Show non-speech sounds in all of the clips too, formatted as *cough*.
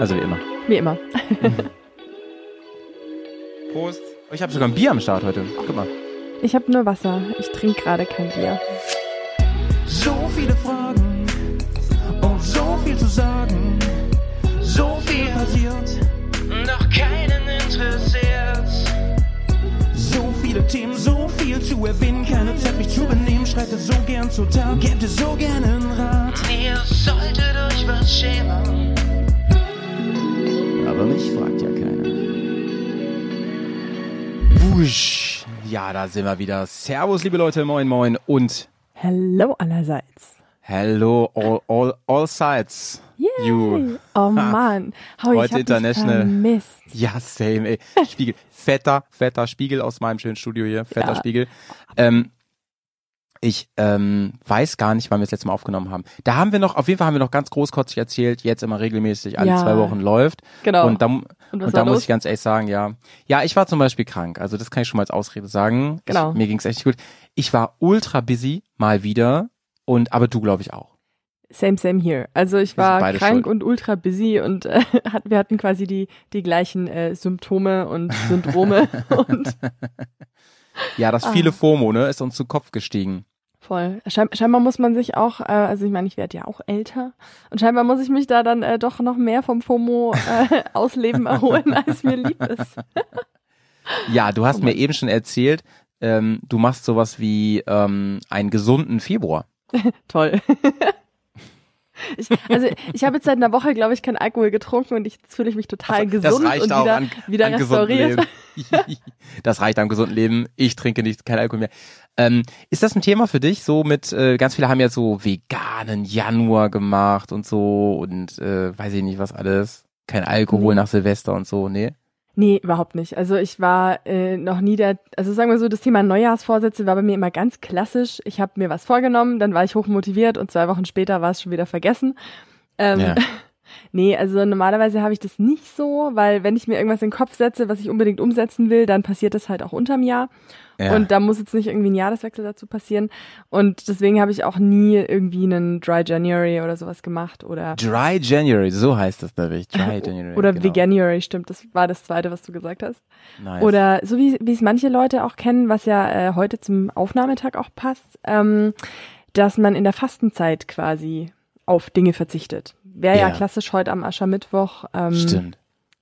Also wie immer. Wie immer. *laughs* Prost. Oh, ich habe sogar ein Bier am Start heute. Guck mal. Ich habe nur Wasser. Ich trinke gerade kein Bier. So viele Fragen und so viel zu sagen. So viel passiert, doch keinen interessiert. So viele Themen, so viel zu erwähnen. Keine Zeit, mich zu benehmen. Schreite so gern zur Tat, dir so gern einen Rat. Ihr solltet euch was schämen. Aber mich fragt ja keiner. Wusch. Ja, da sind wir wieder. Servus, liebe Leute. Moin, moin. Und Hello allerseits. hello all, all, all sides. Yay. You. Oh *laughs* Mann. Hau, Heute ich international. vermisst. Ja, same, ey. Spiegel. Fetter, fetter Spiegel aus meinem schönen Studio hier. Fetter Ja. Spiegel. Ähm, ich ähm, weiß gar nicht, wann wir das letzte Mal aufgenommen haben. Da haben wir noch, auf jeden Fall haben wir noch ganz großkotzig erzählt, jetzt immer regelmäßig, alle Ja. zwei Wochen läuft. Genau. Und da, Und und da muss los? ich ganz ehrlich sagen, ja. Ja, ich war zum Beispiel krank. Also das kann ich schon mal als Ausrede sagen. Genau. Ich, mir ging's echt gut. Ich war ultra busy, mal wieder. Und aber du, glaube ich, auch. Same, same here. Also ich war krank schuld. und ultra busy und äh, *laughs* hat, wir hatten quasi die, die gleichen äh, Symptome und Syndrome *laughs* und Ja, das Ah. viele FOMO, ne, ist uns zu Kopf gestiegen. Voll. Schein, scheinbar muss man sich auch, äh, also ich meine, ich werde ja auch älter und scheinbar muss ich mich da dann äh, doch noch mehr vom FOMO äh, ausleben erholen, als mir lieb ist. *laughs* Ja, du hast Oh mir eben schon erzählt, ähm, du machst sowas wie ähm, einen gesunden Februar. *laughs* Toll. Ich, also ich habe jetzt seit einer Woche, glaube ich, kein Alkohol getrunken und ich, jetzt fühle ich mich total Also, gesund und wieder, an, wieder an restauriert. Leben. *laughs* das reicht am gesunden Leben. Ich trinke nicht, kein Alkohol mehr. Ähm, ist das ein Thema für dich? So mit, äh, ganz viele haben ja so veganen Januar gemacht und so und äh, weiß ich nicht was alles. Kein Alkohol Mhm. nach Silvester und so, nee. Nee, überhaupt nicht. Also ich war äh, noch nie der, also sagen wir so, das Thema Neujahrsvorsätze war bei mir immer ganz klassisch. Ich habe mir was vorgenommen, dann war ich hochmotiviert und zwei Wochen später war es schon wieder vergessen. Ähm, Ja. *laughs* Nee, also normalerweise habe ich das nicht so, weil wenn ich mir irgendwas in den Kopf setze, was ich unbedingt umsetzen will, dann passiert das halt auch unterm Jahr. Ja. Und da muss jetzt nicht irgendwie ein Jahreswechsel dazu passieren. Und deswegen habe ich auch nie irgendwie einen Dry January oder sowas gemacht oder Dry January, so heißt das nämlich. Dry *laughs* January. oder genau. Veganuary, stimmt. Das war das zweite, was du gesagt hast. Nice. Oder so wie wie es manche Leute auch kennen, was ja äh, heute zum Aufnahmetag auch passt, ähm, dass man in der Fastenzeit quasi auf Dinge verzichtet. Wäre ja. Ja. klassisch heute am Aschermittwoch ähm, Stimmt.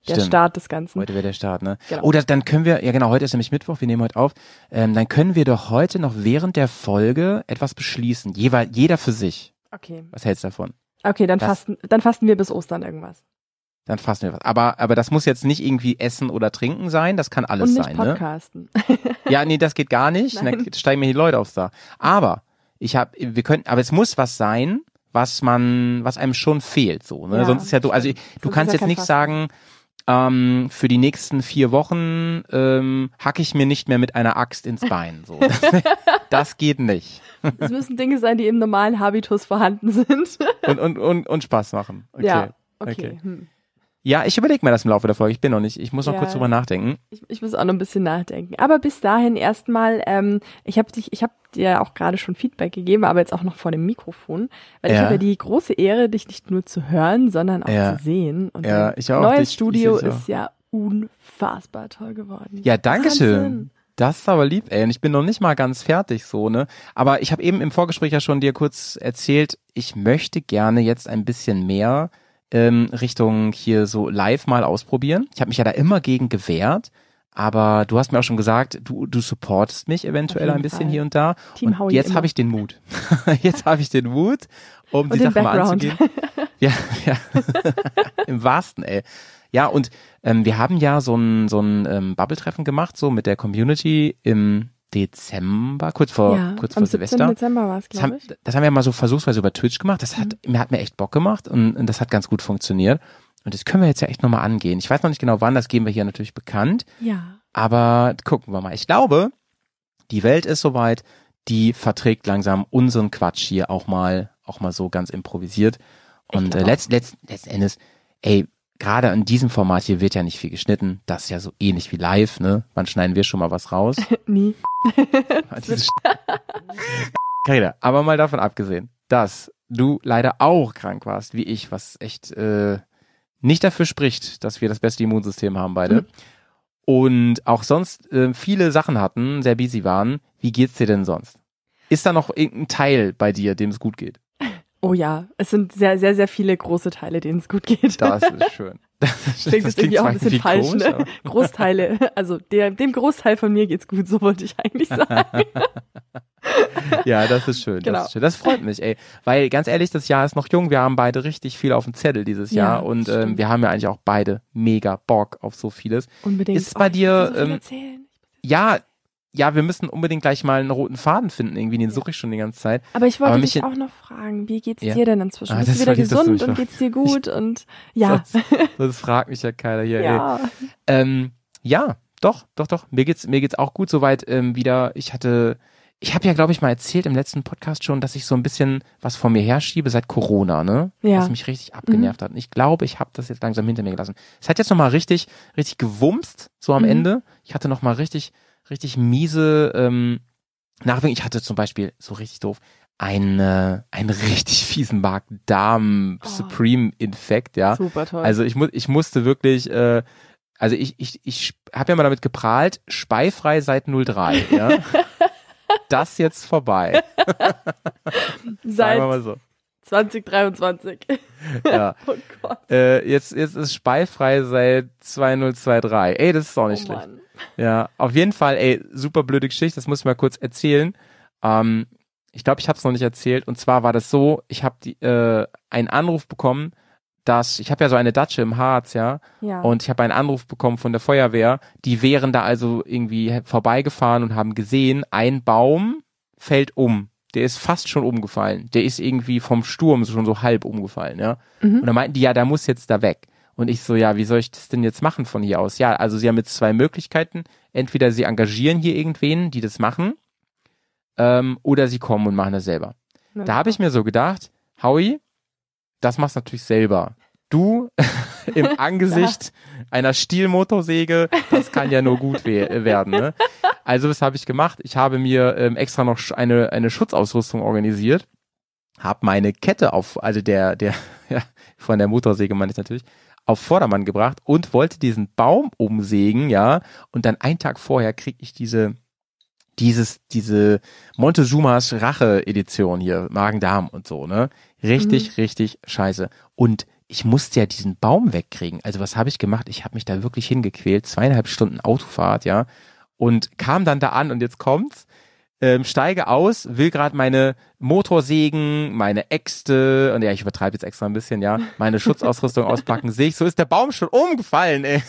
der Stimmt. Start des Ganzen. Heute wäre der Start, ne? Genau. Oder dann können wir, ja genau, heute ist nämlich Mittwoch, wir nehmen heute auf, ähm, dann können wir doch heute noch während der Folge etwas beschließen. Jeweil, jeder für sich. Okay. Was hältst du davon? Okay, dann Das- fasten, dann fasten wir bis Ostern irgendwas. Dann fassen wir was. Aber, aber das muss jetzt nicht irgendwie Essen oder Trinken sein, das kann alles Und nicht sein, ne? podcasten. *laughs* Ja, nee, das geht gar nicht. *laughs* Nein. Dann steigen mir die Leute aufs Dach. Aber ich habe, wir können, aber es muss was sein, was man, was einem schon fehlt, so. Ne? Ja, Sonst ist ja du, also du kannst jetzt nicht sagen, ähm, für die nächsten vier Wochen ähm, hacke ich mir nicht mehr mit einer Axt ins Bein. So, *laughs* das, das geht nicht. Es müssen Dinge sein, die im normalen Habitus vorhanden sind. Und und und, und Spaß machen. Okay. Ja, okay. okay. Hm. Ja, ich überlege mir das im Laufe der Folge. Ich bin noch nicht. Ich muss noch Ja. kurz drüber nachdenken. Ich, ich muss auch noch ein bisschen nachdenken. Aber bis dahin erstmal, ähm, ich habe dich, ich habe dir auch gerade schon Feedback gegeben, aber jetzt auch noch vor dem Mikrofon, weil ich Ja. habe ja die große Ehre, dich nicht nur zu hören, sondern auch Ja. zu sehen. Und Ja, ich auch. neues Dich- ich Studio auch. ist ja unfassbar toll geworden. Ja, danke schön. Das ist aber lieb, ey. Und ich bin noch nicht mal ganz fertig so, ne? Aber ich habe eben im Vorgespräch ja schon dir kurz erzählt, ich möchte gerne jetzt ein bisschen mehr ähm, Richtung hier so live mal ausprobieren. Ich habe mich ja da immer gegen gewehrt, aber du hast mir auch schon gesagt, du, du supportest mich eventuell ein bisschen Fall. hier und da. Team und jetzt habe ich den Mut. *laughs* jetzt habe ich den Mut, um Und die Sache mal anzugehen. *laughs* Ja, ja. *laughs* Im wahrsten, ey. Ja, und ähm, wir haben ja so ein, so ein ähm, Bubble-Treffen gemacht, so mit der Community im Dezember, kurz vor, ja, kurz am vor 17. Silvester. Dezember war es, Das glaube haben, ich. Mhm. das haben wir mal so versuchsweise über Twitch gemacht. Das hat, mir hat mir echt Bock gemacht und, und das hat ganz gut funktioniert. Und das können wir jetzt ja echt nochmal angehen. Ich weiß noch nicht genau wann, das geben wir hier natürlich bekannt. Ja. Aber gucken wir mal. Ich glaube, die Welt ist soweit, die verträgt langsam unseren Quatsch hier auch mal, auch mal so ganz improvisiert. Und äh, letzt, letzt, letzten Endes, ey, gerade in diesem Format hier wird ja nicht viel geschnitten. Das ist ja so ähnlich wie live, ne? Wann schneiden wir schon mal was raus? *laughs* Nie. *laughs* Carina, *laughs* aber mal davon abgesehen, dass du leider auch krank warst, wie ich, was echt äh, nicht dafür spricht, dass wir das beste Immunsystem haben beide. Mhm. Und auch sonst äh, viele Sachen hatten, sehr busy waren. Wie geht's dir denn sonst? Ist da noch irgendein Teil bei dir, dem es gut geht? Oh ja, es sind sehr, sehr, sehr viele große Teile, denen es gut geht. Das ist *laughs* schön. Das, Klingt jetzt irgendwie auch ein bisschen falsch, komisch, ne? Großteile, also der, dem Großteil von mir geht's gut, so wollte ich eigentlich sagen. *laughs* Ja, das ist schön. Genau. Das, ist schön. das freut mich, ey. Weil ganz ehrlich, das Jahr ist noch jung. Wir haben beide richtig viel auf dem Zettel dieses Ja, Jahr und das ähm, wir haben ja eigentlich auch beide mega Bock auf so vieles. Unbedingt. Ist bei ich dir, so ähm, erzählen. Ja, ja, wir müssen unbedingt gleich mal einen roten Faden finden. Irgendwie, den suche ich schon die ganze Zeit. Aber ich wollte aber dich mich- auch noch fragen, wie geht's Ja. dir denn inzwischen? Ah, Bist du wieder du gesund und geht's dir gut? und ja, Das, das fragt mich ja keiner hier. Ja. Ähm, ja, doch, doch, doch. Mir geht's, mir geht's auch gut soweit ähm, wieder. Ich hatte, ich habe ja, glaube ich, mal erzählt im letzten Podcast schon, dass ich so ein bisschen was vor mir herschiebe seit Corona, ne? Ja. Mhm. Was mich richtig abgenervt hat. Und ich glaube, ich habe das jetzt langsam hinter mir gelassen. Es hat jetzt nochmal richtig, richtig gewumst, so am Mhm. Ende. Ich hatte nochmal richtig, richtig miese ähm, Nachwirkungen. Ich hatte zum Beispiel, so richtig doof, einen, äh, *laughs* einen richtig fiesen Magen-Darm-Supreme-Infekt, ja. Super toll. Also ich, mu ich musste wirklich, äh, also ich, ich, ich habe ja mal damit geprahlt, speifrei seit 03, ja. *laughs* das jetzt vorbei. *laughs* Sagen wir Seit mal so. 2023. Ja. *laughs* oh Gott. Äh, jetzt, jetzt ist speifrei seit 2023. Ey, das ist auch nicht oh schlecht. Mann. Ja, auf jeden Fall, ey, super blöde Geschichte, das muss ich mal kurz erzählen. Ähm, ich glaube, ich habe es noch nicht erzählt. Und zwar war das so, ich habe äh, einen Anruf bekommen, dass, ich habe ja so eine Datsche im Harz, ja, Ja. und ich habe einen Anruf bekommen von der Feuerwehr, die wären da also irgendwie vorbeigefahren und haben gesehen, ein Baum fällt um. Der ist fast schon umgefallen. Der ist irgendwie vom Sturm schon so halb umgefallen, ja. Mhm. Und dann meinten die, ja, der muss jetzt da weg. Und ich so, ja, wie soll ich das denn jetzt machen von hier aus? Ja, also sie haben jetzt zwei Möglichkeiten. Entweder sie engagieren hier irgendwen, die das machen, ähm, oder sie kommen und machen das selber. Na, Da habe ich mir so gedacht, Howie, das machst du natürlich selber. Du *laughs* im *laughs* Angesicht einer Stielmotorsäge, das kann ja nur gut we werden. Ne? Also was habe ich gemacht? Ich habe mir ähm, extra noch eine eine Schutzausrüstung organisiert, habe meine Kette auf, also der der *laughs* ja, von der Motorsäge meine ich natürlich, auf Vordermann gebracht und wollte diesen Baum umsägen, ja. Und dann einen Tag vorher krieg ich diese dieses, diese Montezumas Rache-Edition hier, Magen-Darm und so, ne? Richtig, richtig scheiße. Und ich musste ja diesen Baum wegkriegen. Also was habe ich gemacht? Ich habe mich da wirklich hingequält, zweieinhalb Stunden Autofahrt, ja, und kam dann da an und jetzt kommt's. Ähm, steige aus, will gerade meine Motorsägen, meine Äxte und ja, ich übertreibe jetzt extra ein bisschen, ja, meine *laughs* Schutzausrüstung auspacken, sehe ich, so ist der Baum schon umgefallen, ey.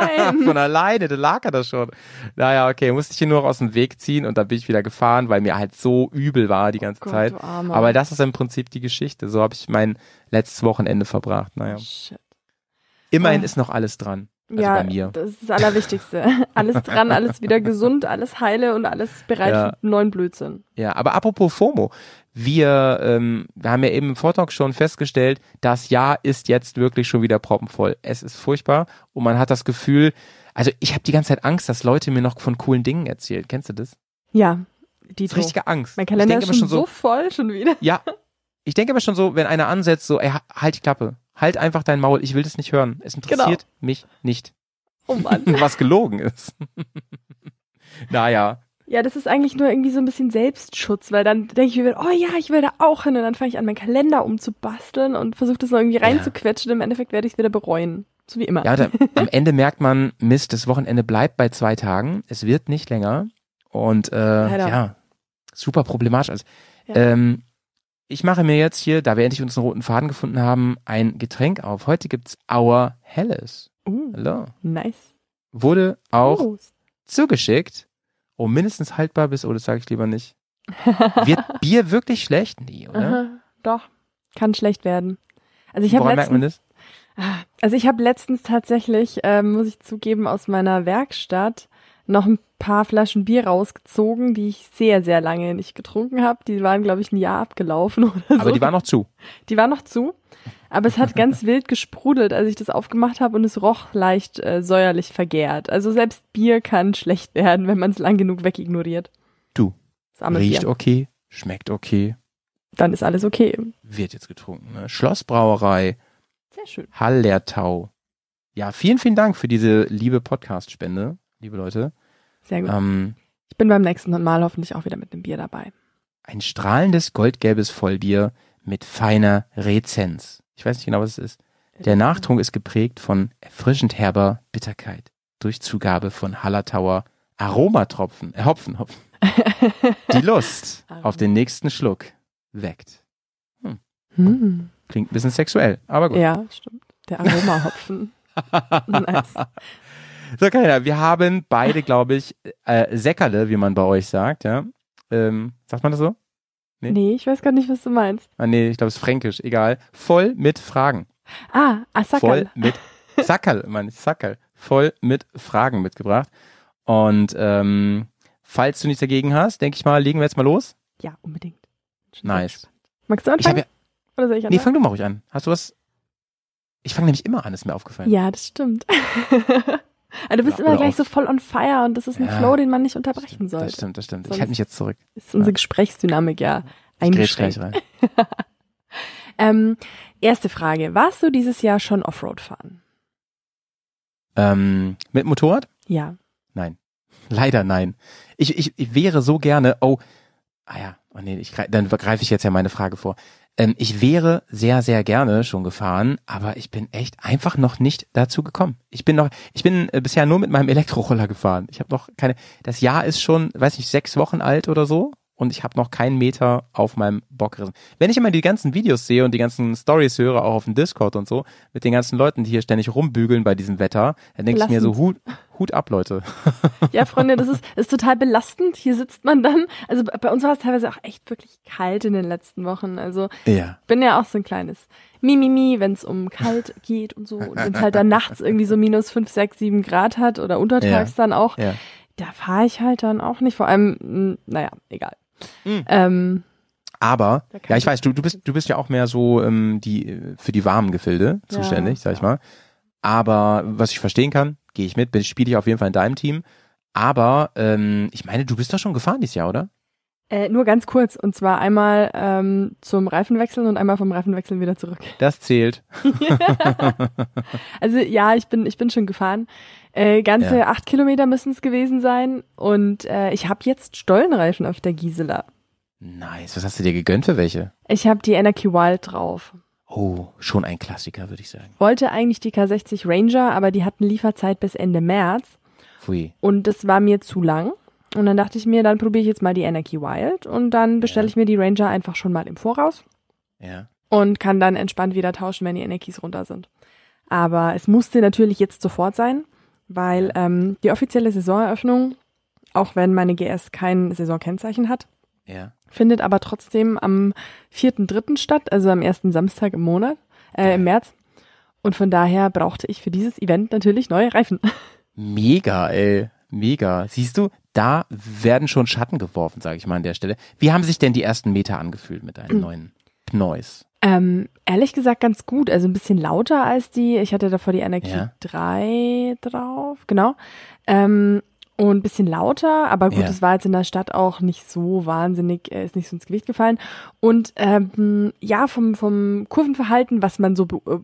Nein. *laughs* Von alleine, da lag er da schon. Naja, okay, musste ich ihn nur noch aus dem Weg ziehen und dann bin ich wieder gefahren, weil mir halt so übel war die ganze Oh Gott, Zeit. Aber das ist im Prinzip die Geschichte. So habe ich mein letztes Wochenende verbracht. Naja. Shit. Immerhin Oh. ist noch alles dran. Also ja, bei mir. das ist das Allerwichtigste. *laughs* alles dran, alles wieder gesund, alles heile und alles bereit Ja. für neuen Blödsinn. Ja, aber apropos FOMO. Wir, ähm, wir haben ja eben im Vortalk schon festgestellt, das Jahr ist jetzt wirklich schon wieder proppenvoll. Es ist furchtbar und man hat das Gefühl, also ich habe die ganze Zeit Angst, dass Leute mir noch von coolen Dingen erzählen. Kennst du das? Ja, Das die ist richtige Angst. Mein Kalender ist schon immer schon so voll schon wieder. Ja, ich denke aber schon so, wenn einer ansetzt, so, ey, halt die Klappe. Halt einfach dein Maul, ich will das nicht hören. Es interessiert mich nicht. Oh Mann. *laughs* Was gelogen ist. *laughs* naja. Ja, das ist eigentlich nur irgendwie so ein bisschen Selbstschutz, weil dann denke ich mir, oh ja, ich will da auch hin und dann fange ich an, meinen Kalender umzubasteln und versuche das noch irgendwie reinzuquetschen. Im Endeffekt werde ich es wieder bereuen. So wie immer. Ja, da, *laughs* am Ende merkt man, Mist, das Wochenende bleibt bei zwei Tagen. Es wird nicht länger. Und äh, Leider. ja, super problematisch. Also, Ja. ähm, ich mache mir jetzt hier, da wir endlich unseren roten Faden gefunden haben, ein Getränk auf. Heute gibt's Our Helles. Uh, nice. Wurde auch Prost. zugeschickt. Oh, mindestens haltbar bis, oh, das sage ich lieber nicht. Wird *laughs* Bier wirklich schlecht? Nee, oder? Aha, doch, kann schlecht werden. Also ich habe letztens? Ah, also ich habe letztens tatsächlich, ähm, muss ich zugeben, aus meiner Werkstatt noch ein paar Flaschen Bier rausgezogen, die ich sehr, sehr lange nicht getrunken habe. Die waren, glaube ich, ein Jahr abgelaufen *laughs* oder so. Aber die war noch zu. Die war noch zu. Aber es hat ganz *laughs* wild gesprudelt, als ich das aufgemacht habe und es roch leicht äh, säuerlich vergärt. Also selbst Bier kann schlecht werden, wenn man es lang genug wegignoriert. Du. Riecht Bier. okay, schmeckt okay, Dann ist alles okay. wird jetzt getrunken. Ne? Schlossbrauerei Sehr schön. Hallertau. Ja, vielen, vielen Dank für diese liebe Podcast-Spende, liebe Leute. Sehr gut. Ähm, Ich bin beim nächsten Mal hoffentlich auch wieder mit einem Bier dabei. ein strahlendes goldgelbes Vollbier mit feiner Rezenz. Ich weiß nicht genau, was es ist. Der Nachtrunk ist geprägt von erfrischend herber Bitterkeit durch Zugabe von Hallertauer Aromatropfen, äh, Hopfen, Hopfen. *laughs* Die Lust auf den nächsten Schluck weckt. Hm. Klingt ein bisschen sexuell, aber gut. Ja, stimmt. Der Aromahopfen. *laughs* nice. So, Karina, wir haben beide, glaube ich, äh, Säckerle, wie man bei euch sagt, ja. Ähm, sagt man das so? Nee. Nee, ich weiß gar nicht, was du meinst. Ah, nee, ich glaube, es ist fränkisch, egal. Voll mit Fragen. Ah, Voll Asakal. mit Sackerl, *laughs* meine ich, Sackerl. Voll mit Fragen mitgebracht. Und ähm, falls du nichts dagegen hast, denke ich mal, legen wir jetzt mal los. Ja, unbedingt. Schon Nice. Magst du Ich anfangen? ja, Oder soll ich nee, anfangen? fang du mal ruhig an. Hast du was? Ich fange nämlich immer an, ist mir aufgefallen. Ja, das stimmt. *laughs* Aber du bist Oder- immer gleich auch- so voll on fire und das ist ein Ja, Flow, den man nicht Das unterbrechen stimmt, das sollte. stimmt, das stimmt. Ich Sonst- halte mich jetzt zurück. Ist unsere Ja. Gesprächsdynamik ja Ich eingeschränkt. gleich rein. *laughs* Ähm, erste Frage. Warst du dieses Jahr schon Offroad fahren? Ähm, mit Motorrad? Ja. Nein. Leider nein. Ich, ich, ich wäre so gerne, oh, ah ja, oh nee, ich, dann greife ich jetzt ja meine Frage vor. Ähm, ich wäre sehr, sehr gerne schon gefahren, aber ich bin echt einfach noch nicht dazu gekommen. Ich bin noch, ich bin äh, bisher nur mit meinem Elektroroller gefahren. Ich habe noch keine, das Jahr ist schon, weiß nicht, sechs Wochen alt oder so und ich habe noch keinen Meter auf meinem Bock gerissen. Wenn ich immer die ganzen Videos sehe und die ganzen Stories höre, auch auf dem Discord und so, mit den ganzen Leuten, die hier ständig rumbügeln bei diesem Wetter, dann denke ich mir so, Hut, Hut ab, Leute. *laughs* Ja, Freunde, das ist, ist total belastend. Hier sitzt man dann. Also bei uns war es teilweise auch echt wirklich kalt in den letzten Wochen. Also Ja. ich bin ja auch so ein kleines Mimimi, wenn es um kalt *laughs* geht und so. Und wenn es halt dann nachts irgendwie so minus fünf, sechs, sieben Grad hat oder untertags dann auch, Ja. da fahre ich halt dann auch nicht. Vor allem, naja, egal. Mhm. Ähm, Aber, ja, ich weiß, du, du bist, du bist ja auch mehr so ähm, die für die warmen Gefilde Ja, zuständig, sag ich ja. mal. Aber was ich verstehen kann, gehe ich mit, bin- spiele ich auf jeden Fall in deinem Team. Aber ähm, ich meine, du bist doch schon gefahren dieses Jahr, oder? äh, nur ganz kurz. Und zwar einmal ähm, zum Reifenwechseln und einmal vom Reifenwechseln wieder zurück. Das zählt. *laughs* *laughs* Also ja, ich bin, ich bin schon gefahren. Äh, ganze Ja. acht Kilometer müssen es gewesen sein. Und äh, ich habe jetzt Stollenreifen auf der Gisela. Nice. Was hast du dir gegönnt für welche? Ich habe die Energy Wild drauf. Oh, schon ein Klassiker, würde ich sagen. Wollte eigentlich die K60 Ranger, aber die hatten Lieferzeit bis Ende März. Pfui. Und das war mir zu lang. Und dann dachte ich mir, dann probiere ich jetzt mal die Energy Wild. Und dann bestelle Ja. ich mir die Ranger einfach schon mal im Voraus. Ja. und kann dann entspannt wieder tauschen, wenn die Energies runter sind. Aber es musste natürlich jetzt sofort sein, weil ähm, die offizielle Saisoneröffnung, auch wenn meine GS kein Saisonkennzeichen hat, Ja. findet aber trotzdem am 4.3. statt, also am ersten Samstag im Monat, äh, im März. Und von daher brauchte ich für dieses Event natürlich neue Reifen. *laughs* Mega, ey. Mega. Siehst du, da werden schon Schatten geworfen, sage ich mal an der Stelle. Wie haben sich denn die ersten Meter angefühlt mit deinen *clears throat* neuen Pneus? Ähm, ehrlich gesagt ganz gut, also ein bisschen lauter als die. Ich hatte davor die Energie Ja. 3 drauf, genau. Ähm, und ein bisschen lauter, aber gut, Ja. es war jetzt in der Stadt auch nicht so wahnsinnig, äh, ist nicht so ins Gewicht gefallen. Und ähm, ja, vom, vom Kurvenverhalten, was man so, äh,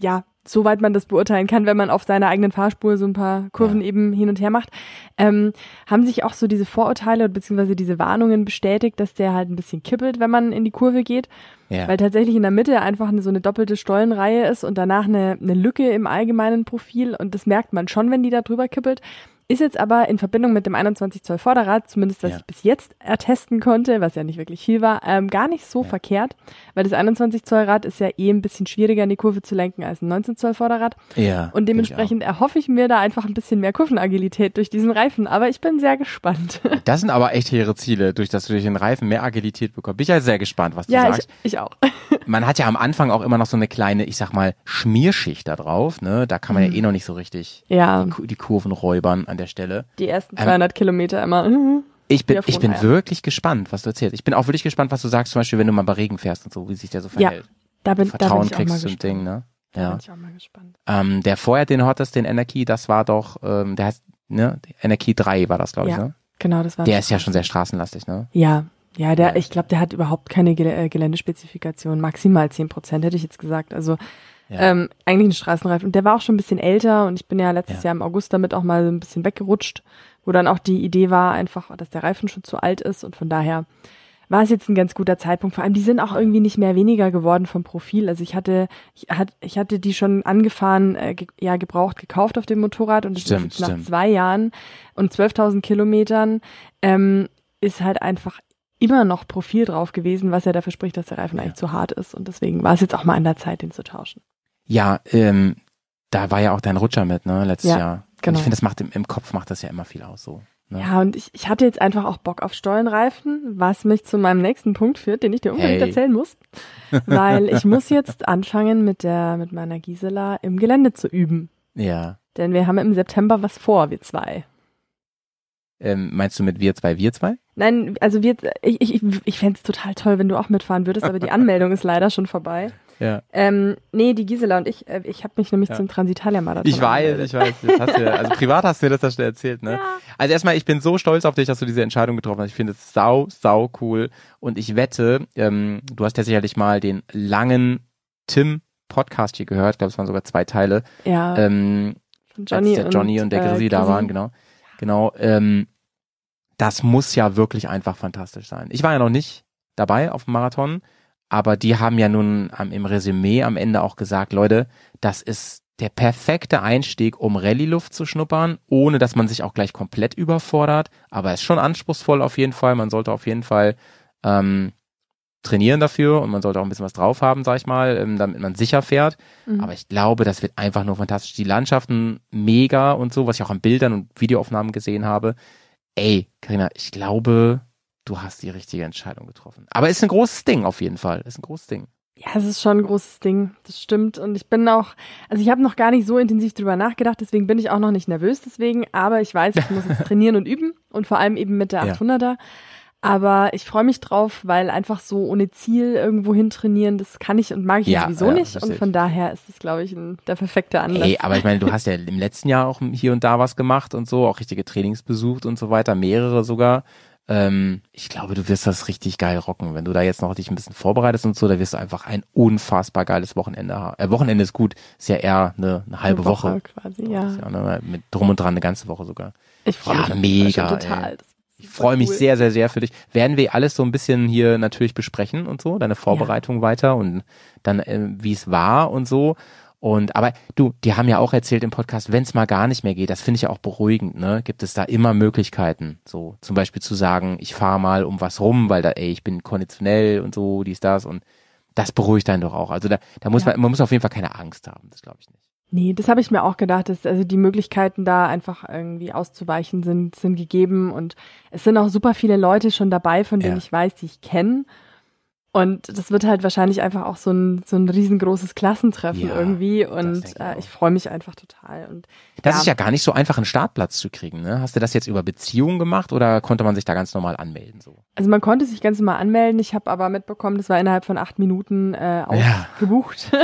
ja, soweit man das beurteilen kann, wenn man auf seiner eigenen Fahrspur so ein paar Kurven Ja. eben hin und her macht, ähm, haben sich auch so diese Vorurteile bzw. diese Warnungen bestätigt, dass der halt ein bisschen kippelt, wenn man in die Kurve geht. Ja. Weil tatsächlich in der Mitte einfach so eine doppelte Stollenreihe ist und danach eine, eine Lücke im allgemeinen Profil und das merkt man schon, wenn die da drüber kippelt. Ist jetzt aber in Verbindung mit dem 21 Zoll Vorderrad, zumindest was Ja. ich bis jetzt ertesten konnte, was ja nicht wirklich viel war, ähm, gar nicht so Ja. verkehrt, weil das 21 Zoll Rad ist ja eh ein bisschen schwieriger in die Kurve zu lenken als ein 19 Zoll Vorderrad ja. und dementsprechend erhoffe ich mir da einfach ein bisschen mehr Kurvenagilität durch diesen Reifen, aber ich bin sehr gespannt. *laughs* Das sind aber echt hehre Ziele, durch das du durch den Reifen mehr Agilität bekommst. Bin ich ja sehr gespannt, was du ja, ich, sagst. ich auch. *laughs* Man hat ja am Anfang auch immer noch so eine kleine, ich sag mal, Schmierschicht da drauf. Ne? Da kann man ja eh noch nicht so richtig Mhm. Die, die Kurven räubern der Stelle. die ersten Ähm, 200 Kilometer immer. mhm. *laughs* Ich bin, ich bin wirklich gespannt, was du erzählst. Ich bin auch wirklich gespannt, was du sagst, zum Beispiel, wenn du mal bei Regen fährst und so, wie sich der so Ja, verhält. Da bin, da bin Vertrauen ich auch mal gespannt. Ding, ne? Da Ja. bin ich auch mal gespannt. Ähm, der vorher, den hattest, den Energie, das war doch, ähm, der heißt, ne, Energie 3 war das, glaube ich, Ja. ne? Genau, das war Der ist ja schon sehr straßenlastig, ne? Ja, ja, der, Ja. ich glaube, der hat überhaupt keine äh, Geländespezifikation. Maximal 10 Prozent hätte ich jetzt gesagt. Also Ja. Ähm, eigentlich ein Straßenreifen. Und der war auch schon ein bisschen älter und ich bin ja letztes Ja. Jahr im August damit auch mal so ein bisschen weggerutscht, wo dann auch die Idee war einfach, dass der Reifen schon zu alt ist und von daher war es jetzt ein ganz guter Zeitpunkt. Vor allem, die sind auch irgendwie nicht mehr weniger geworden vom Profil. Also ich hatte, ich, hat, ich hatte die schon angefahren, äh, ge ja, gebraucht, gekauft auf dem Motorrad und das Stimmt, ist jetzt nach stimmt. zwei Jahren und 12.000 Kilometern ähm, ist halt einfach immer noch Profil drauf gewesen, was ja dafür spricht, dass der Reifen Ja. eigentlich zu hart ist. Und deswegen war es jetzt auch mal an der Zeit, den zu tauschen. Ja, ähm, da war ja auch dein Rutscher mit, ne, letztes Ja, Jahr. Und genau. ich finde, das macht im, im Kopf macht das ja immer viel aus so. Ne? Ja, und ich, ich hatte jetzt einfach auch Bock auf Stollenreifen, was mich zu meinem nächsten Punkt führt, den ich dir unbedingt Hey. erzählen muss. Weil ich muss jetzt anfangen mit der, mit meiner Gisela im Gelände zu üben. ja. Denn wir haben im September was vor, wir zwei. Ähm, meinst du mit wir zwei, wir zwei? Nein, also wir, ich, ich, ich fände es total toll, wenn du auch mitfahren würdest, aber die Anmeldung ist leider schon vorbei. Ja. Ähm, nee, die Gisela und ich, äh, ich habe mich nämlich Ja. zum Transitalia-Marathon Ich weiß, ich weiß. Das hast du, ja- also privat hast du mir das ja schnell erzählt, ne? Ja. Also erstmal, ich bin so stolz auf dich, dass du diese Entscheidung getroffen hast. Ich finde es sau, sau cool. Und ich wette, ähm, du hast ja sicherlich mal den langen Tim-Podcast hier gehört. Ich glaube, es waren sogar zwei Teile. Ja, Ähm, von Johnny, der Johnny und, der äh, Grisi da Grisi. waren, genau. Genau. Ähm, das muss ja wirklich einfach fantastisch sein. Ich war ja noch nicht dabei auf dem Marathon, aber die haben ja nun am, im Resümee am Ende auch gesagt, Leute, das ist der perfekte Einstieg, um Rallye-Luft zu schnuppern, ohne dass man sich auch gleich komplett überfordert. Aber es ist schon anspruchsvoll auf jeden Fall. Man sollte auf jeden Fall ähm, trainieren dafür und man sollte auch ein bisschen was drauf haben, sag ich mal, ähm, damit man sicher fährt. Mhm. Aber ich glaube, das wird einfach nur fantastisch. Die Landschaften mega und so, was ich auch an Bildern und Videoaufnahmen gesehen habe. Ey, Karina, ich glaube, du hast die richtige Entscheidung getroffen. Aber ist ein großes Ding auf jeden Fall. Ist ein großes Ding. Ja, es ist schon ein großes Ding, das stimmt. Und ich bin auch, also ich habe noch gar nicht so intensiv drüber nachgedacht, deswegen bin ich auch noch nicht nervös deswegen, aber ich weiß, ich muss jetzt *laughs* trainieren und üben und vor allem eben mit der Ja. 800er. Aber ich freue mich drauf, weil einfach so ohne Ziel irgendwo hin trainieren, das kann ich und mag ich Ja, sowieso ja, nicht. Und von daher ist es, glaube ich, ein, der perfekte Anlass. Ey, aber ich meine, du hast ja *laughs* im letzten Jahr auch hier und da was gemacht und so, auch richtige Trainings besucht und so weiter, mehrere sogar. Ähm, ich glaube, du wirst das richtig geil rocken. Wenn du da jetzt noch dich ein bisschen vorbereitest und so, da wirst du einfach ein unfassbar geiles Wochenende haben. Äh, Wochenende ist gut, ist ja eher eine, eine halbe Eine Woche. quasi, Das ja. ja ne, mit drum und dran eine ganze Woche sogar. Ich freue Ja, mich mega, total. ey. Ich freue mich cool. sehr, sehr, sehr für dich. Werden wir alles so ein bisschen hier natürlich besprechen und so, deine Vorbereitung weiter und dann, äh, wie es war und so. Und aber du, die haben ja auch erzählt im Podcast, wenn es mal gar nicht mehr geht, das finde ich ja auch beruhigend, ne? Gibt es da immer Möglichkeiten, so zum Beispiel zu sagen, ich fahre mal um was rum, weil da, ey, ich bin konditionell und so, dies, das und das beruhigt einen doch auch. Also da, da muss Ja. man, man muss auf jeden Fall keine Angst haben, das glaube ich nicht. Nee, das habe ich mir auch gedacht, dass also die Möglichkeiten da einfach irgendwie auszuweichen sind, sind gegeben und es sind auch super viele Leute schon dabei, von denen Ja. ich weiß, die ich kenne. Und das wird halt wahrscheinlich einfach auch so ein, so ein riesengroßes Klassentreffen Ja, irgendwie und ich äh, auch. ich freue mich einfach total. Und Das ist ja gar nicht so einfach, einen Startplatz zu kriegen, ne? Hast du das jetzt über Beziehungen gemacht oder konnte man sich da ganz normal anmelden, so? Also man konnte sich ganz normal anmelden, ich habe aber mitbekommen, das war innerhalb von acht Minuten äh, Ja. ausgebucht. *laughs*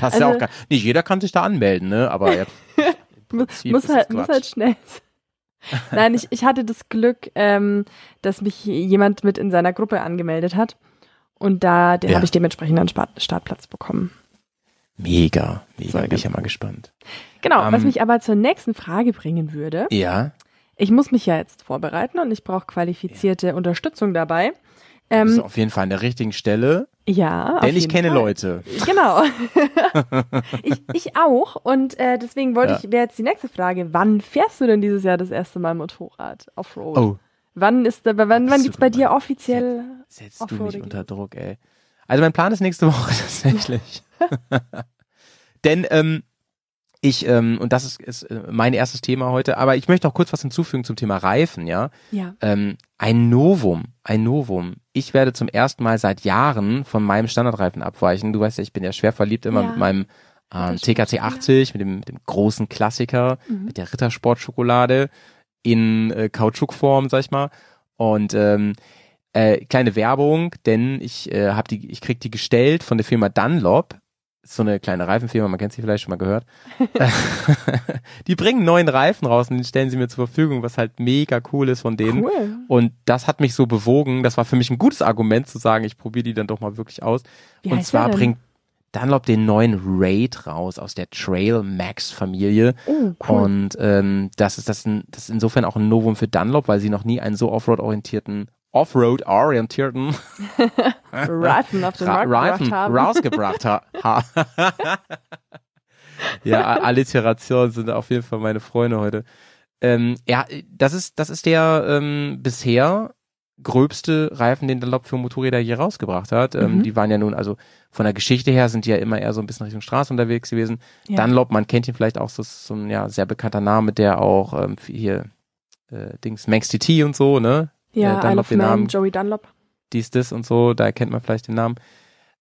Das ist ja Also- auch gar, nicht jeder kann sich da anmelden, ne? Aber ja, *laughs* im muss, halt, muss halt schnell. sein. Nein, ich, ich hatte das Glück, ähm, dass mich jemand mit in seiner Gruppe angemeldet hat. Und da Ja. habe ich dementsprechend einen Start, Startplatz bekommen. Mega, mega, So, bin ich ja mal gespannt. Genau, was Ähm, mich aber zur nächsten Frage bringen würde. Ja, Ich muss mich ja jetzt vorbereiten und ich brauche qualifizierte Unterstützung dabei. du bist Ähm, auf jeden Fall an der richtigen Stelle, ja, denn ich kenne Fall. Leute. Genau. *laughs* ich, ich auch. Und äh, deswegen wollte Ja. ich, wäre jetzt die nächste Frage, wann fährst du denn dieses Jahr das erste Mal Motorrad Offroad? Oh, Wann ist da, wann, wann geht's bei dir offiziell? setzt du mich unter Druck, ey. Also mein Plan ist nächste Woche *laughs* tatsächlich. *laughs* denn, ähm, ich, ähm, und das ist, ist äh, mein erstes Thema heute, aber ich möchte noch kurz was hinzufügen zum Thema Reifen, ja. Ja. ähm, ein Novum, ein Novum. Ich werde zum ersten Mal seit Jahren von meinem Standardreifen abweichen. Du weißt ja, ich bin ja schwer verliebt immer Ja. mit meinem ähm, TKC 80, mit dem, mit dem großen Klassiker, Mhm. mit der Rittersportschokolade in äh, Kautschukform, sag ich mal. Und ähm, äh, kleine Werbung, denn ich äh, habe die, ich krieg die gestellt von der Firma Dunlop. Ist so eine kleine Reifenfirma, man kennt sie vielleicht schon mal gehört. *laughs* *laughs* die bringen neuen Reifen raus und den stellen sie mir zur Verfügung, was halt mega cool ist von denen. Cool. Und das hat mich so bewogen. Das war für mich ein gutes Argument zu sagen, ich probiere die dann doch mal wirklich aus. Wie und zwar bringt Dunlop den neuen Raid raus aus der Trail Max Familie. Oh, cool. Und ähm, das ist das, ein, das ist insofern auch ein Novum für Dunlop, weil sie noch nie einen so Offroad-orientierten Offroad-orientierten *laughs* Reifen auf den Markt Reifen gebracht haben. rausgebracht ha ha *laughs* ja, Alliterationen sind auf jeden Fall meine Freunde heute. Ähm, ja, das ist, das ist der ähm, bisher gröbste Reifen, den Dunlop für Motorräder je rausgebracht hat. Ähm, Mhm. Die waren ja nun, also von der Geschichte her sind die ja immer eher so ein bisschen Richtung Straße unterwegs gewesen. Ja. Dunlop, man kennt ihn vielleicht auch, so, so ein ja, sehr bekannter Name, der auch ähm, hier äh, Dings Manx TT und so, ne? ja, Dunlop Isle of den Man, Namen. Joey Dunlop. dies, das und so, da erkennt man vielleicht den Namen.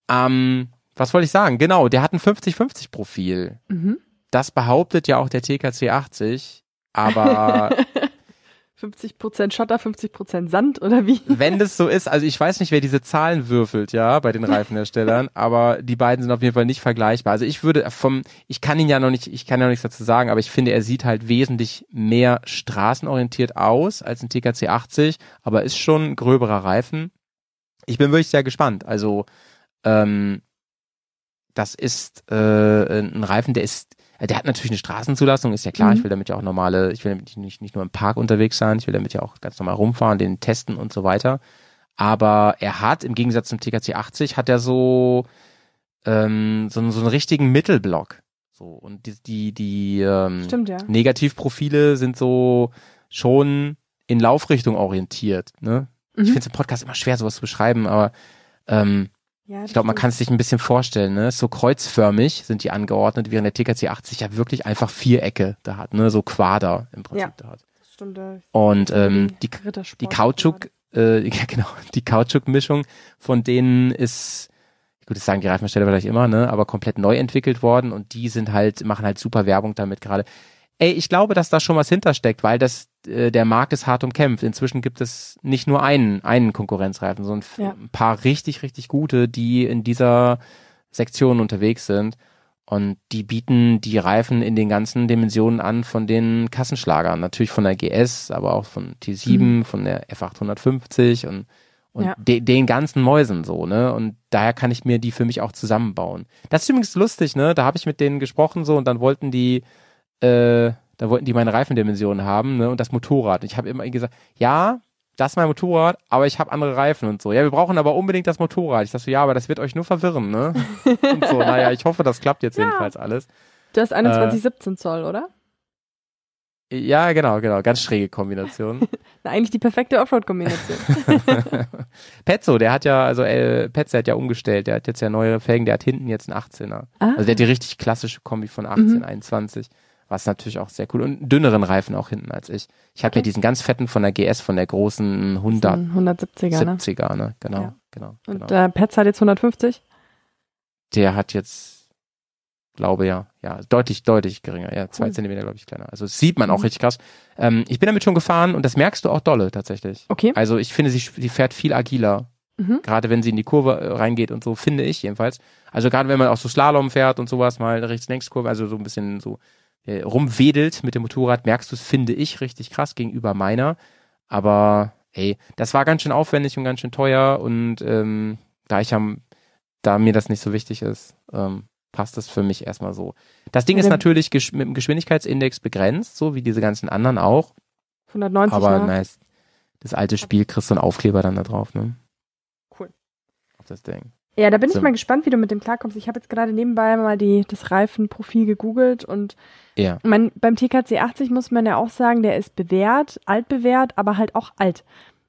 Ähm, was wollte ich sagen? Genau, der hat ein 50-50 Profil. Mhm. Das behauptet ja auch der TKC 80, aber *laughs* 50% Schotter, 50% Sand oder wie? wenn das so ist, also ich weiß nicht, wer diese Zahlen würfelt, ja, bei den Reifenherstellern, *laughs* aber die beiden sind auf jeden Fall nicht vergleichbar. Also ich würde vom, ich kann ihn ja noch nicht, ich kann ja noch nichts dazu sagen, aber ich finde, er sieht halt wesentlich mehr straßenorientiert aus als ein TKC 80, aber ist schon ein gröberer Reifen. Ich bin wirklich sehr gespannt. Also ähm, das ist äh, ein Reifen, der ist, der hat natürlich eine Straßenzulassung, ist ja klar. Mhm. Ich will damit ja auch normale, ich will damit nicht, nicht nur im Park unterwegs sein, ich will damit ja auch ganz normal rumfahren, den testen und so weiter. Aber er hat, im Gegensatz zum TKC 80, hat er so, ähm, so, einen- so einen richtigen Mittelblock. So, und die, die, die ähm, Stimmt, ja. Negativprofile sind so schon in Laufrichtung orientiert. Ne? Ich Mhm. finde es im Podcast immer schwer, sowas zu beschreiben, aber ähm, ja ich glaube, man kann es sich ein bisschen vorstellen, ne? So kreuzförmig sind die angeordnet, während der TKC 80 ja wirklich einfach Vierecke da hat, ne? So Quader im Prinzip Ja. da hat. Stimmt. Und ähm, die, die Kautschuk, äh, *laughs* ja genau, die Kautschukmischung von denen ist, gut, das sagen die Reifenhersteller vielleicht immer, ne? Aber komplett neu entwickelt worden und die sind halt, machen halt super Werbung damit gerade. Ey, ich glaube, dass da schon was hintersteckt, weil das äh, der Markt ist hart umkämpft. Inzwischen gibt es nicht nur einen, einen Konkurrenzreifen, sondern Ja. ein paar richtig, richtig gute, die in dieser Sektion unterwegs sind. Und die bieten die Reifen in den ganzen Dimensionen an von den Kassenschlagern. Natürlich von der GS, aber auch von T7, von der F850 und, und Ja. de, den ganzen Mäusen so, ne? Und daher kann ich mir die für mich auch zusammenbauen. Das ist übrigens lustig, ne? Da habe ich mit denen gesprochen so und dann wollten die, äh, da wollten die meine Reifendimensionen haben, ne? Und das Motorrad. Und ich habe immer gesagt, ja, das ist mein Motorrad, aber ich habe andere Reifen und so. Ja, wir brauchen aber unbedingt das Motorrad. Ich sag so, ja, aber das wird euch nur verwirren, ne? *laughs* und so, naja, ich hoffe, das klappt jetzt Ja. jedenfalls alles. Du hast Äh, 21, 17 Zoll, oder? Ja, genau, genau. Ganz schräge Kombination. *laughs* Na, eigentlich die perfekte Offroad-Kombination. *laughs* Petzo, der hat ja, also äh, Petzo hat ja umgestellt, der hat jetzt ja neue Felgen, der hat hinten jetzt einen 18er. ah, Also der hat die richtig klassische Kombi von 18, Mhm. 21. Was natürlich auch sehr cool. Und einen dünneren Reifen auch hinten als ich. Ich habe Okay. mir diesen ganz fetten von der GS, von der großen so ein 170er, 170er, ne? Genau, Ja. genau, Und genau. äh, Petz hat jetzt 150. Der hat jetzt, glaube ja, ja, deutlich, deutlich geringer. Ja, zwei Cool. Zentimeter, glaube ich, kleiner. Also sieht man auch Mhm. richtig krass. Ähm, ich bin damit schon gefahren und das merkst du auch dolle tatsächlich. Okay. Also ich finde, sie, sie fährt viel agiler. Mhm. Gerade wenn sie in die Kurve äh, reingeht und so, finde ich jedenfalls. Also gerade wenn man auch so Slalom fährt und sowas, mal rechts-links-Kurve, also so ein bisschen so äh, rumwedelt mit dem Motorrad, merkst du es, finde ich, richtig krass gegenüber meiner. Aber ey, das war ganz schön aufwendig und ganz schön teuer und ähm, da ich am, da mir das nicht so wichtig ist, ähm, passt das für mich erstmal so. Das Ding ist natürlich mit dem Geschwindigkeitsindex begrenzt, so wie diese ganzen anderen auch. 190, Aber ne? nice. Das alte Spiel kriegst du einen Aufkleber dann da drauf, ne? Cool. Auf das Ding. Ja, da bin So. ich mal gespannt, wie du mit dem klarkommst. Ich habe jetzt gerade nebenbei mal die, das Reifenprofil gegoogelt und Ja. man, beim TKC 80 muss man ja auch sagen, der ist bewährt, altbewährt, aber halt auch alt.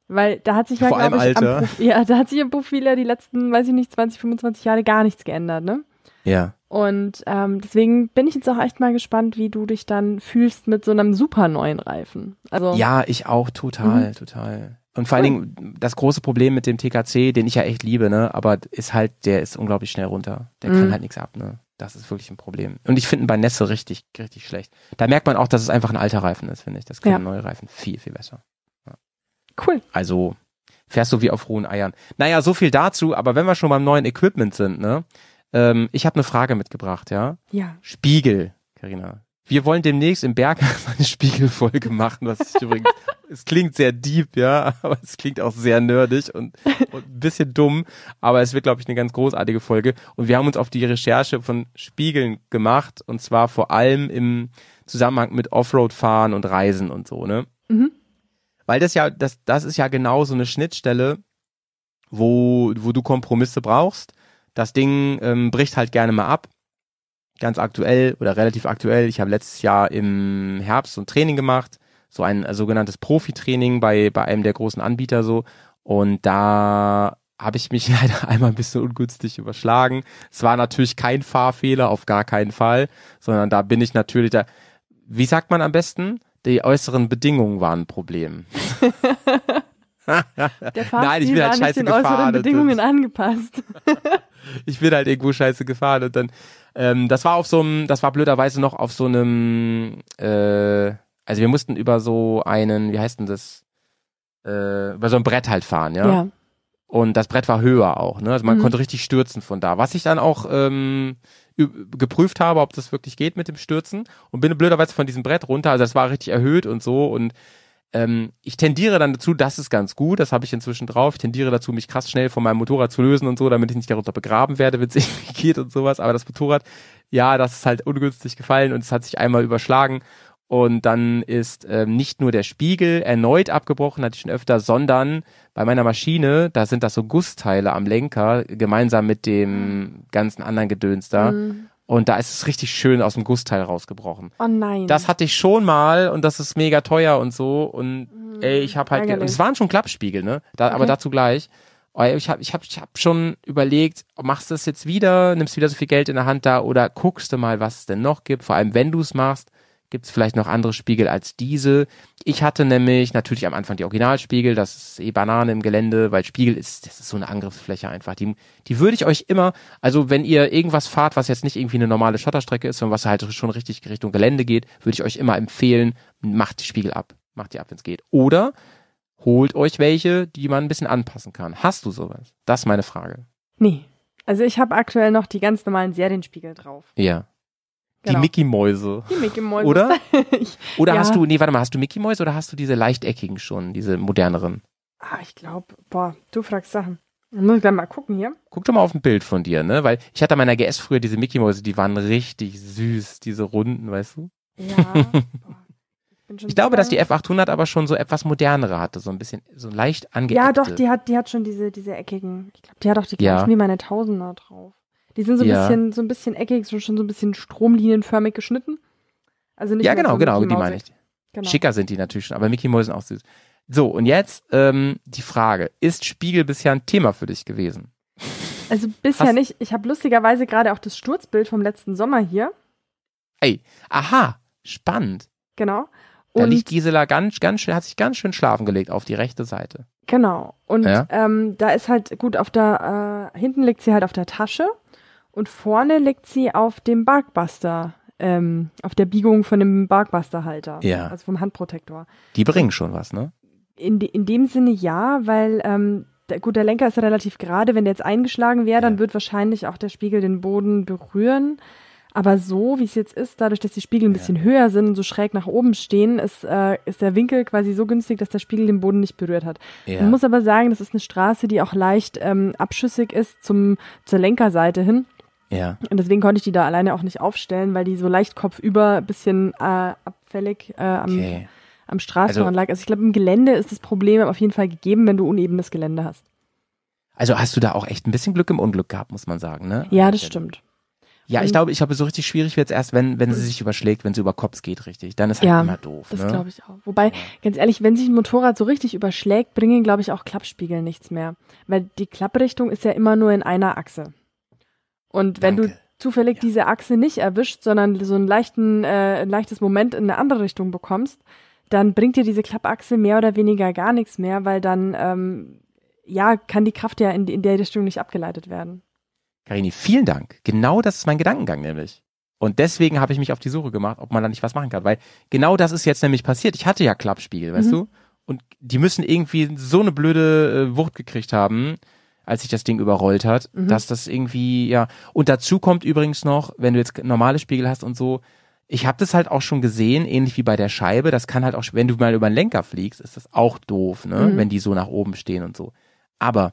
Weil da hat sich ja, Vor allem glaube ich, am Alter. Profil, *laughs* ja, da hat sich im Profil ja die letzten, weiß ich nicht, 20, 25 Jahre gar nichts geändert, ne? Ja. Und ähm, deswegen bin ich jetzt auch echt mal gespannt, wie du dich dann fühlst mit so einem super neuen Reifen. Also Ja, ich auch total, Mhm. total. Und vor allen Dingen, das große Problem mit dem TKC, den ich ja echt liebe, ne, aber ist halt, der ist unglaublich schnell runter. Der kann Mhm. halt nichts ab, ne. Das ist wirklich ein Problem. Und ich finde ihn bei Nässe richtig, richtig schlecht. Da merkt man auch, dass es einfach ein alter Reifen ist, finde ich. Das können Ja. neue Reifen viel, viel besser. cool. Also, fährst du wie auf rohen Eiern. Naja, so viel dazu, aber wenn wir schon beim neuen Equipment sind, ne, ähm, ich habe eine Frage mitgebracht, ja. Ja. Spiegel, Karina. Wir wollen demnächst im Berg *laughs* eine Spiegelfolge machen, was ich übrigens, *laughs* es klingt sehr deep, ja, aber es klingt auch sehr nerdig und, und ein bisschen dumm, aber es wird, glaube ich, eine ganz großartige Folge. Und wir haben uns auf die Recherche von Spiegeln gemacht und zwar vor allem im Zusammenhang mit Offroad-Fahren und Reisen und so, ne? Mhm. Weil das ja, das, das ist ja genau so eine Schnittstelle, wo, wo du Kompromisse brauchst. Das Ding ähm, bricht halt gerne mal ab. Ganz aktuell oder relativ aktuell. Ich habe letztes Jahr im Herbst so ein Training gemacht, so ein äh, sogenanntes Profi-Training bei, bei einem der großen Anbieter so. Und da habe ich mich *laughs* leider einmal ein bisschen ungünstig überschlagen. Es war natürlich kein Fahrfehler, auf gar keinen Fall, sondern da bin ich natürlich da, wie sagt man am besten? Die äußeren Bedingungen waren ein Problem. *laughs* Der Fahrstil Nein, ich bin halt scheiße den gefahren. Bedingungen angepasst. *laughs* ich bin halt irgendwo scheiße gefahren und dann, ähm, das war auf so einem, das war blöderweise noch auf so einem, äh, also wir mussten über so einen, wie heißt denn das, äh, über so ein Brett halt fahren, ja. Ja. Und das Brett war höher auch, ne? Also man Mhm. konnte richtig stürzen von da. Was ich dann auch ähm, geprüft habe, ob das wirklich geht mit dem Stürzen und bin blöderweise von diesem Brett runter. Also das war richtig erhöht und so und ähm, ich tendiere dann dazu, das ist ganz gut, das habe ich inzwischen drauf. Ich tendiere dazu, mich krass schnell von meinem Motorrad zu lösen und so, damit ich nicht darunter begraben werde, wenn es *laughs* irgendwie geht und sowas. Aber das Motorrad, ja, das ist halt ungünstig gefallen und es hat sich einmal überschlagen. Und dann ist ähm, nicht nur der Spiegel erneut abgebrochen, hatte ich schon öfter, sondern bei meiner Maschine, da sind das so Gussteile am Lenker, gemeinsam mit dem ganzen anderen Gedöns da. Mhm. Und da ist es richtig schön aus dem Gussteil rausgebrochen. Oh nein. Das hatte ich schon mal und das ist mega teuer und so. Und ey, ich habe halt, und es waren schon Klappspiegel, ne? Da, Aber Okay. dazu gleich. Oh, Ich habe ich hab, ich hab schon überlegt, machst du es jetzt wieder, nimmst wieder so viel Geld in der Hand da oder guckst du mal, was es denn noch gibt. Vor allem, wenn du es machst, gibt es vielleicht noch andere Spiegel als diese. Ich hatte nämlich natürlich am Anfang die Originalspiegel, das ist eh Banane im Gelände, weil Spiegel ist, das ist so eine Angriffsfläche einfach. Die, die würde ich euch immer, also wenn ihr irgendwas fahrt, was jetzt nicht irgendwie eine normale Schotterstrecke ist, sondern was halt schon richtig Richtung Gelände geht, würde ich euch immer empfehlen, macht die Spiegel ab. Macht die ab, wenn es geht. Oder holt euch welche, die man ein bisschen anpassen kann. Hast du sowas? Das ist meine Frage. nee. Also ich habe aktuell noch die ganz normalen Serienspiegel drauf. Ja. Die Genau. Mickey-Mäuse. Die Mickey Mäuse. Oder? *laughs* ich, Oder Ja. hast du, nee, warte mal, hast du Mickey Mäuse oder hast du diese leichteckigen schon, diese moderneren? ah, ich glaube, boah, du fragst Sachen. Dann muss ich gleich mal gucken hier. Guck doch mal auf ein Bild von dir, ne? Weil ich hatte an meiner GS früher diese Mickey Mäuse, die waren richtig süß, diese runden, weißt du? Ja. *laughs* boah, ich, Ich glaube, dass die lange- F800 aber schon so etwas modernere hatte, so ein bisschen, so leicht angeeckte. Ja, doch, die hat, die hat schon diese, diese eckigen. Ich glaube, die hat auch die Ja. gleichen wie meine Tausender drauf. Die sind so ein Ja. bisschen, so ein bisschen eckig, so schon so ein bisschen stromlinienförmig geschnitten. Also nicht Ja, genau, so genau, Mickey die meine ich. Genau. Schicker sind die natürlich schon, aber Mickey Mäuse sind auch süß. So, und jetzt ähm, die Frage, ist Spiegel bisher ein Thema für dich gewesen? Also bisher Hast- nicht. Ich habe lustigerweise gerade auch das Sturzbild vom letzten Sommer hier. Ey, aha, spannend. Genau. Da Und liegt Gisela ganz, ganz schön, hat sich ganz schön schlafen gelegt auf die rechte Seite. Genau. Und Ja. ähm, da ist halt gut auf der, äh, hinten liegt sie halt auf der Tasche und vorne liegt sie auf dem Barkbuster, ähm, auf der Biegung von dem Barkbuster-Halter. Ja. Also vom Handprotektor. Die bringen schon was, ne? In, de, in dem Sinne ja, weil ähm, der, gut, der Lenker ist ja relativ gerade. Wenn der jetzt eingeschlagen wäre, dann Ja. wird wahrscheinlich auch der Spiegel den Boden berühren. Aber so, wie es jetzt ist, dadurch, dass die Spiegel ein Ja. bisschen höher sind und so schräg nach oben stehen, ist, äh, ist der Winkel quasi so günstig, dass der Spiegel den Boden nicht berührt hat. Ja. Man muss aber sagen, das ist eine Straße, die auch leicht ähm, abschüssig ist zum, zur Lenkerseite hin. Ja. Und deswegen konnte ich die da alleine auch nicht aufstellen, weil die so leicht kopfüber, bisschen äh, abfällig äh, am, Okay. am Straßenrand lag. Also ich glaube, im Gelände ist das Problem auf jeden Fall gegeben, wenn du unebenes Gelände hast. Also hast du da auch echt ein bisschen Glück im Unglück gehabt, muss man sagen, ne? Ja, das stimmt. Ja, ich glaube, ich glaube, so richtig schwierig wird's erst, wenn, wenn sie sich überschlägt, wenn sie über Kopf geht, richtig. Dann ist halt Ja, immer doof, Das ne? glaube ich auch. Wobei, ganz ehrlich, wenn sich ein Motorrad so richtig überschlägt, bringen, glaube ich, auch Klappspiegel nichts mehr. Weil die Klapprichtung ist ja immer nur in einer Achse. Und wenn du Danke. zufällig Ja. diese Achse nicht erwischt, sondern so einen leichten, äh, ein leichtes Moment in eine andere Richtung bekommst, dann bringt dir diese Klappachse mehr oder weniger gar nichts mehr, weil dann, ähm, ja, kann die Kraft ja in, in der Richtung nicht abgeleitet werden. Karini, vielen Dank. Genau das ist mein Gedankengang nämlich. Und deswegen habe ich mich auf die Suche gemacht, ob man da nicht was machen kann. Weil genau das ist jetzt nämlich passiert. Ich hatte ja Klappspiegel, weißt Mhm. du? Und die müssen irgendwie so eine blöde äh, Wucht gekriegt haben, als sich das Ding überrollt hat, Mhm. dass das irgendwie, ja. Und dazu kommt übrigens noch, wenn du jetzt normale Spiegel hast und so, ich habe das halt auch schon gesehen, ähnlich wie bei der Scheibe. Das kann halt auch, wenn du mal über den Lenker fliegst, ist das auch doof, ne? Mhm. Wenn die so nach oben stehen und so. Aber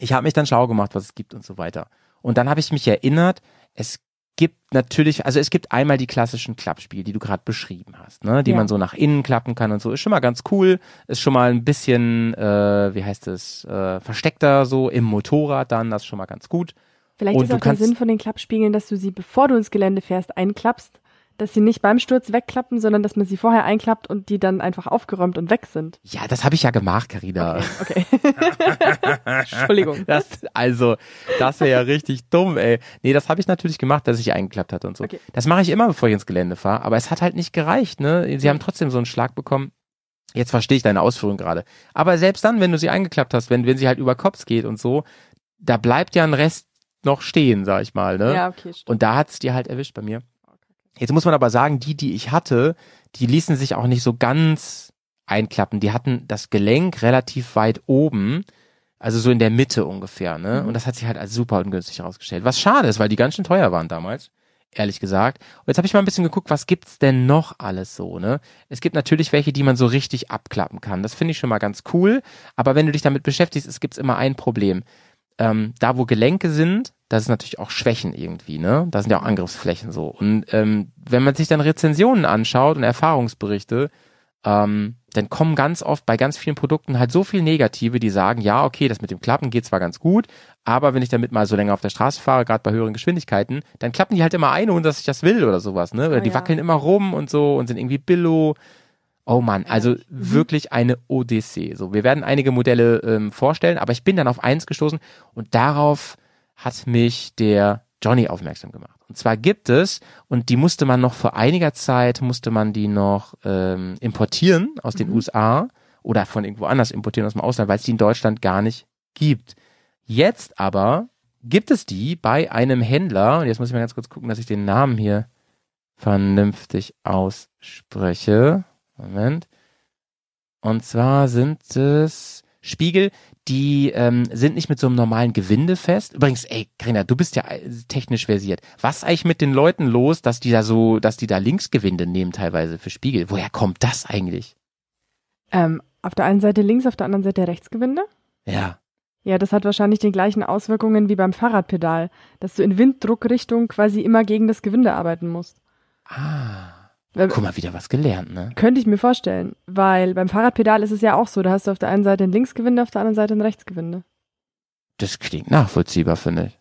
ich habe mich dann schlau gemacht, was es gibt und so weiter. Und dann habe ich mich erinnert, es gibt natürlich, also es gibt einmal die klassischen Klappspiele, die du gerade beschrieben hast, ne? Die Ja. man so nach innen klappen kann und so. Ist schon mal ganz cool. Ist schon mal ein bisschen, äh, wie heißt es, äh, versteckter so im Motorrad dann. Das ist schon mal ganz gut. Vielleicht Und ist auch der Sinn von den Klappspiegeln, dass du sie, bevor du ins Gelände fährst, einklappst, dass sie nicht beim Sturz wegklappen, sondern dass man sie vorher einklappt und die dann einfach aufgeräumt und weg sind. Ja, das habe ich ja gemacht, Carina. Okay. *laughs* Entschuldigung. Das, also, das wäre ja richtig dumm, ey. Nee, das habe ich natürlich gemacht, dass ich eingeklappt hatte und so. Okay. Das mache ich immer, bevor ich ins Gelände fahre, aber es hat halt nicht gereicht, ne? Sie haben trotzdem so einen Schlag bekommen. Jetzt verstehe ich deine Ausführung gerade. Aber selbst dann, wenn du sie eingeklappt hast, wenn, wenn sie halt über Kopf geht und so, da bleibt ja ein Rest noch stehen, sag ich mal, ne? Ja, okay, stimmt. Und da hat's dir halt erwischt bei mir. Jetzt muss man aber sagen, die, die ich hatte, die ließen sich auch nicht so ganz einklappen. Die hatten das Gelenk relativ weit oben, also so in der Mitte ungefähr, ne? Mhm. Und das hat sich halt als super ungünstig herausgestellt. Was schade ist, weil die ganz schön teuer waren damals, ehrlich gesagt. Und jetzt habe ich mal ein bisschen geguckt, was gibt's denn noch alles so, ne? Es gibt natürlich welche, die man so richtig abklappen kann. Das finde ich schon mal ganz cool. Aber wenn du dich damit beschäftigst, es gibt's immer ein Problem. Ähm, da, wo Gelenke sind, das ist natürlich auch Schwächen irgendwie, ne? Da sind ja auch Angriffsflächen so. Und ähm, wenn man sich dann Rezensionen anschaut und Erfahrungsberichte, ähm, dann kommen ganz oft bei ganz vielen Produkten halt so viel Negative, die sagen, ja, okay, das mit dem Klappen geht zwar ganz gut, aber wenn ich damit mal so länger auf der Straße fahre, gerade bei höheren Geschwindigkeiten, dann klappen die halt immer ein, ohne dass ich das will oder sowas, ne? Oder Ah, die ja. wackeln immer rum und so und sind irgendwie billo. Oh Mann, also wirklich eine Odyssee. So, wir werden einige Modelle ähm, vorstellen, aber ich bin dann auf eins gestoßen und darauf hat mich der Johnny aufmerksam gemacht. Und zwar gibt es, und die musste man noch vor einiger Zeit, musste man die noch ähm, importieren aus den USA oder von irgendwo anders importieren aus dem Ausland, weil es die in Deutschland gar nicht gibt. Jetzt aber gibt es die bei einem Händler, und jetzt muss ich mal ganz kurz gucken, dass ich den Namen hier vernünftig ausspreche. Moment. Und zwar sind es Spiegel, die ähm, sind nicht mit so einem normalen Gewinde fest. Übrigens, ey, Karina, du bist ja äh, technisch versiert. Was ist eigentlich mit den Leuten los, dass die da so, dass die da Linksgewinde nehmen teilweise für Spiegel? Woher kommt das eigentlich? Ähm, auf der einen Seite links, auf der anderen Seite Rechtsgewinde. Ja. Ja, das hat wahrscheinlich die gleichen Auswirkungen wie beim Fahrradpedal, dass du in Winddruckrichtung quasi immer gegen das Gewinde arbeiten musst. Ah. Guck mal, wieder was gelernt, ne? Könnte ich mir vorstellen, weil beim Fahrradpedal ist es ja auch so, da hast du auf der einen Seite ein Linksgewinde, auf der anderen Seite ein Rechtsgewinde. Das klingt nachvollziehbar, finde ich.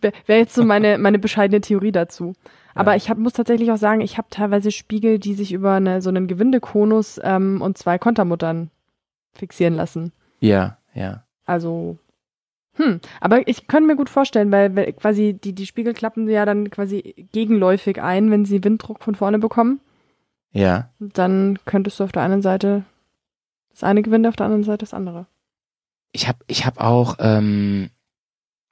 *laughs* Wäre jetzt so meine, *laughs* meine bescheidene Theorie dazu. Aber Ja. ich hab, muss tatsächlich auch sagen, ich habe teilweise Spiegel, die sich über eine, so einen Gewindekonus ähm, und zwei Kontermuttern fixieren lassen. Ja, ja. Also, hm, aber ich könnte mir gut vorstellen, weil, quasi die, die Spiegel klappen ja dann quasi gegenläufig ein, wenn sie Winddruck von vorne bekommen. Ja. Dann könntest du auf der einen Seite das eine Gewinde, auf der anderen Seite das andere. Ich hab, ich hab auch ähm,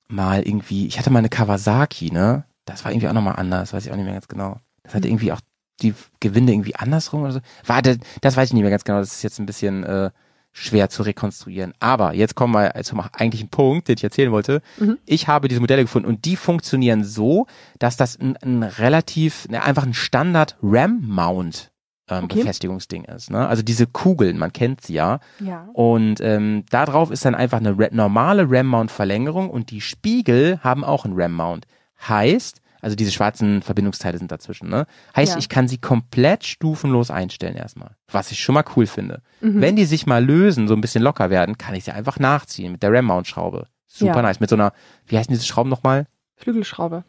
mal irgendwie, ich hatte mal eine Kawasaki, ne? Das war irgendwie auch nochmal anders, weiß ich auch nicht mehr ganz genau. Das hatte irgendwie auch die Gewinde irgendwie andersrum oder so. Warte, das weiß ich nicht mehr ganz genau. Das ist jetzt ein bisschen äh, schwer zu rekonstruieren. Aber jetzt kommen wir zum eigentlichen Punkt, den ich erzählen wollte. Mhm. Ich habe diese Modelle gefunden und die funktionieren so, dass das ein, ein relativ, ne, einfach ein Standard RAM-Mount ähm, Okay. Befestigungsding ist. Ne? Also diese Kugeln, man kennt sie ja. Ja. Und ähm, da drauf ist dann einfach eine normale RAM-Mount-Verlängerung und die Spiegel haben auch einen RAM-Mount. Heißt, also diese schwarzen Verbindungsteile sind dazwischen, ne? Heißt, Ja. ich kann sie komplett stufenlos einstellen erstmal. Was ich schon mal cool finde. Mhm. Wenn die sich mal lösen, so ein bisschen locker werden, kann ich sie einfach nachziehen mit der RAM-Mount-Schraube. Super Ja. nice. Mit so einer, wie heißen diese Schrauben nochmal? Flügelschraube.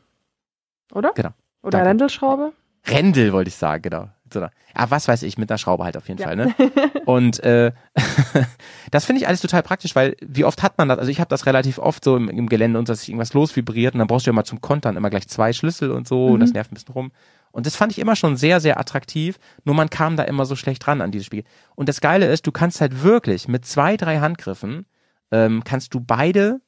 Oder? Genau. Oder Danke. Rändelschraube? Rändel wollte ich sagen, genau. Mit So einer, ah, was weiß ich, mit einer Schraube halt auf jeden Ja. Fall, ne? Und äh, *laughs* das finde ich alles total praktisch, weil wie oft hat man das? Also ich habe das relativ oft so im, im Gelände und dass sich irgendwas losvibriert und dann brauchst du ja mal zum Kontern immer gleich zwei Schlüssel und so und das Mhm. nervt ein bisschen rum. Und das fand ich immer schon sehr, sehr attraktiv, nur man kam da immer so schlecht ran an dieses Spiel. Und das Geile ist, du kannst halt wirklich mit zwei, drei Handgriffen ähm, kannst du beide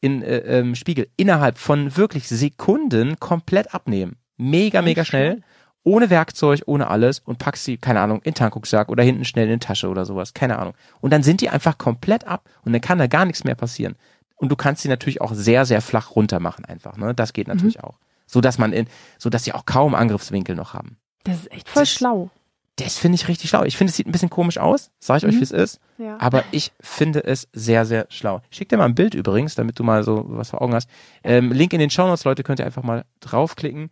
in äh, ähm, Spiegel innerhalb von wirklich Sekunden komplett abnehmen. Mega, mega schnell ohne Werkzeug, ohne alles und packst sie, keine Ahnung, in den Tankrucksack oder hinten schnell in die Tasche oder sowas, keine Ahnung. Und dann sind die einfach komplett ab und dann kann da gar nichts mehr passieren. Und du kannst sie natürlich auch sehr, sehr flach runter machen einfach, ne? Das geht natürlich auch. so dass man in, so dass sie auch kaum Angriffswinkel noch haben. Das ist echt voll Das- schlau. Das finde ich richtig schlau. Ich finde, es sieht ein bisschen komisch aus, sag ich euch, Mhm. wie es ist, Ja. aber ich finde es sehr, sehr schlau. Ich schick dir mal ein Bild übrigens, damit du mal so was vor Augen hast. Ähm, Link in den Shownotes, Leute, könnt ihr einfach mal draufklicken.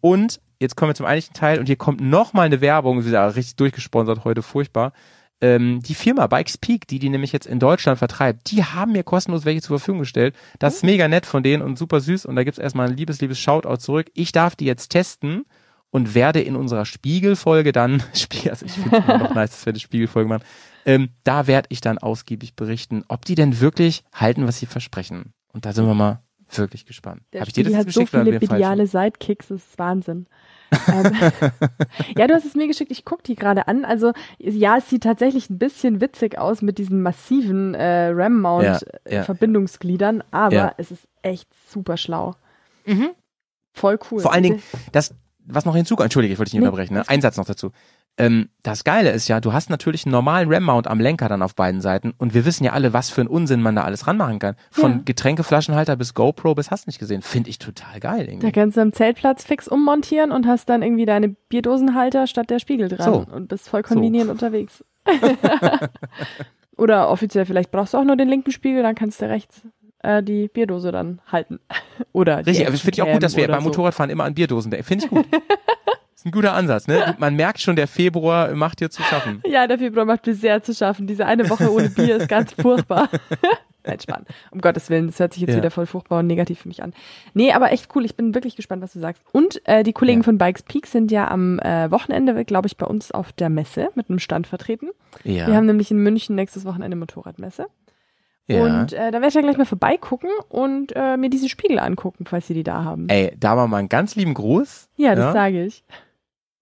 Und jetzt kommen wir zum eigentlichen Teil und hier kommt noch mal eine Werbung, wieder richtig durchgesponsert heute, furchtbar. Ähm, die Firma Bikes Peak, die die nämlich jetzt in Deutschland vertreibt, die haben mir kostenlos welche zur Verfügung gestellt. Das ist mega nett von denen und super süß und da gibt's erstmal ein liebes, liebes Shoutout zurück. Ich darf die jetzt testen und werde in unserer Spiegelfolge dann, *laughs* also ich finde es immer noch nice, dass wir eine Spiegelfolge machen, ähm, da werde ich dann ausgiebig berichten, ob die denn wirklich halten, was sie versprechen. Und da sind wir mal wirklich gespannt. Der Habe ich dir das hat so geschickt oder viele mediale Sidekicks, das ist Wahnsinn. ähm, *laughs* ja, du hast es mir geschickt, ich gucke die gerade an. Also ja, es sieht tatsächlich ein bisschen witzig aus mit diesen massiven äh, Ja, ja. RAM-Mount-Verbindungsgliedern, aber Ja. es ist echt super schlau. Voll cool. Vor allen Dingen, das, was noch hinzukommt, entschuldige, ich wollte dich nicht Nee, unterbrechen, ne? ein Satz noch dazu. Ähm, das Geile ist ja, du hast natürlich einen normalen RAM-Mount am Lenker dann auf beiden Seiten und wir wissen ja alle, was für einen Unsinn man da alles ranmachen kann. Von Ja. Getränkeflaschenhalter bis GoPro bis hast nicht gesehen. Finde ich total geil Da irgendwie. kannst du am Zeltplatz fix ummontieren und hast dann irgendwie deine Bierdosenhalter statt der Spiegel dran So. und bist voll convenient unterwegs. *laughs* Oder offiziell, vielleicht brauchst du auch nur den linken Spiegel, dann kannst du rechts äh, die Bierdose dann halten. *laughs* Oder Richtig, aber finde ich auch gut, dass wir beim so. Motorradfahren immer an Bierdosen denken. Finde ich gut. *laughs* ist ein guter Ansatz, ne? Man merkt schon, der Februar macht dir zu schaffen. *laughs* Ja, der Februar macht mir sehr zu schaffen. Diese eine Woche ohne Bier ist ganz furchtbar. *laughs* Nein, Spann. Um Gottes Willen, das hört sich jetzt Ja. wieder voll furchtbar und negativ für mich an. Nee, aber echt cool. Ich bin wirklich gespannt, was du sagst. Und äh, die Kollegen Ja. von Bikes Peak sind ja am äh, Wochenende, glaube ich, bei uns auf der Messe mit einem Stand vertreten. Ja. Wir haben nämlich in München nächstes Wochenende Motorradmesse. ja. Und äh, da werde ich ja gleich mal vorbeigucken und äh, mir diese Spiegel angucken, falls sie die da haben. Ey, da mal mal einen ganz lieben Gruß. ja, das ja. sage ich.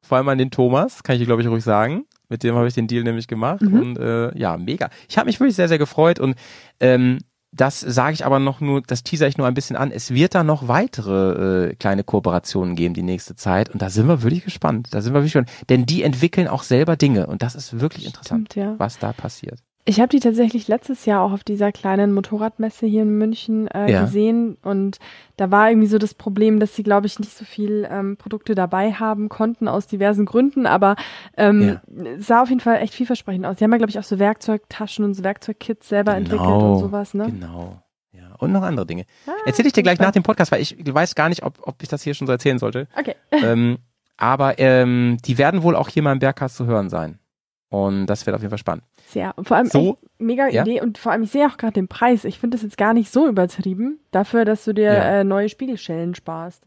Vor allem an den Thomas, kann ich dir, glaube ich, ruhig sagen. Mit dem habe ich den Deal nämlich gemacht. Mhm. Und äh, ja, mega. Ich habe mich wirklich sehr, sehr gefreut und ähm, das sage ich aber noch nur, das teaser ich nur ein bisschen an. Es wird da noch weitere äh, kleine Kooperationen geben die nächste Zeit und da sind wir wirklich gespannt. Da sind wir wirklich gespannt. Denn die entwickeln auch selber Dinge und das ist wirklich interessant, Stimmt, ja. was da passiert. Ich habe die tatsächlich letztes Jahr auch auf dieser kleinen Motorradmesse hier in München äh, Ja. gesehen und da war irgendwie so das Problem, dass sie, glaube ich, nicht so viel ähm, Produkte dabei haben konnten aus diversen Gründen, aber ähm, sah auf jeden Fall echt vielversprechend aus. Sie haben ja, glaube ich, auch so Werkzeugtaschen und so Werkzeugkits selber entwickelt und sowas, ne? Genau. Ja. Und noch andere Dinge. Ah, Erzähle ich dir gleich super. nach dem Podcast, weil ich weiß gar nicht, ob, ob ich das hier schon so erzählen sollte. Okay. *laughs* ähm, aber ähm, die werden wohl auch hier mal im Bergcast zu hören sein. Und das wird auf jeden Fall spannend. Sehr. Und vor allem So, mega ja? Idee und vor allem, ich sehe auch gerade den Preis. Ich finde das jetzt gar nicht so übertrieben, dafür, dass du dir Ja. äh, neue Spiegelschellen sparst.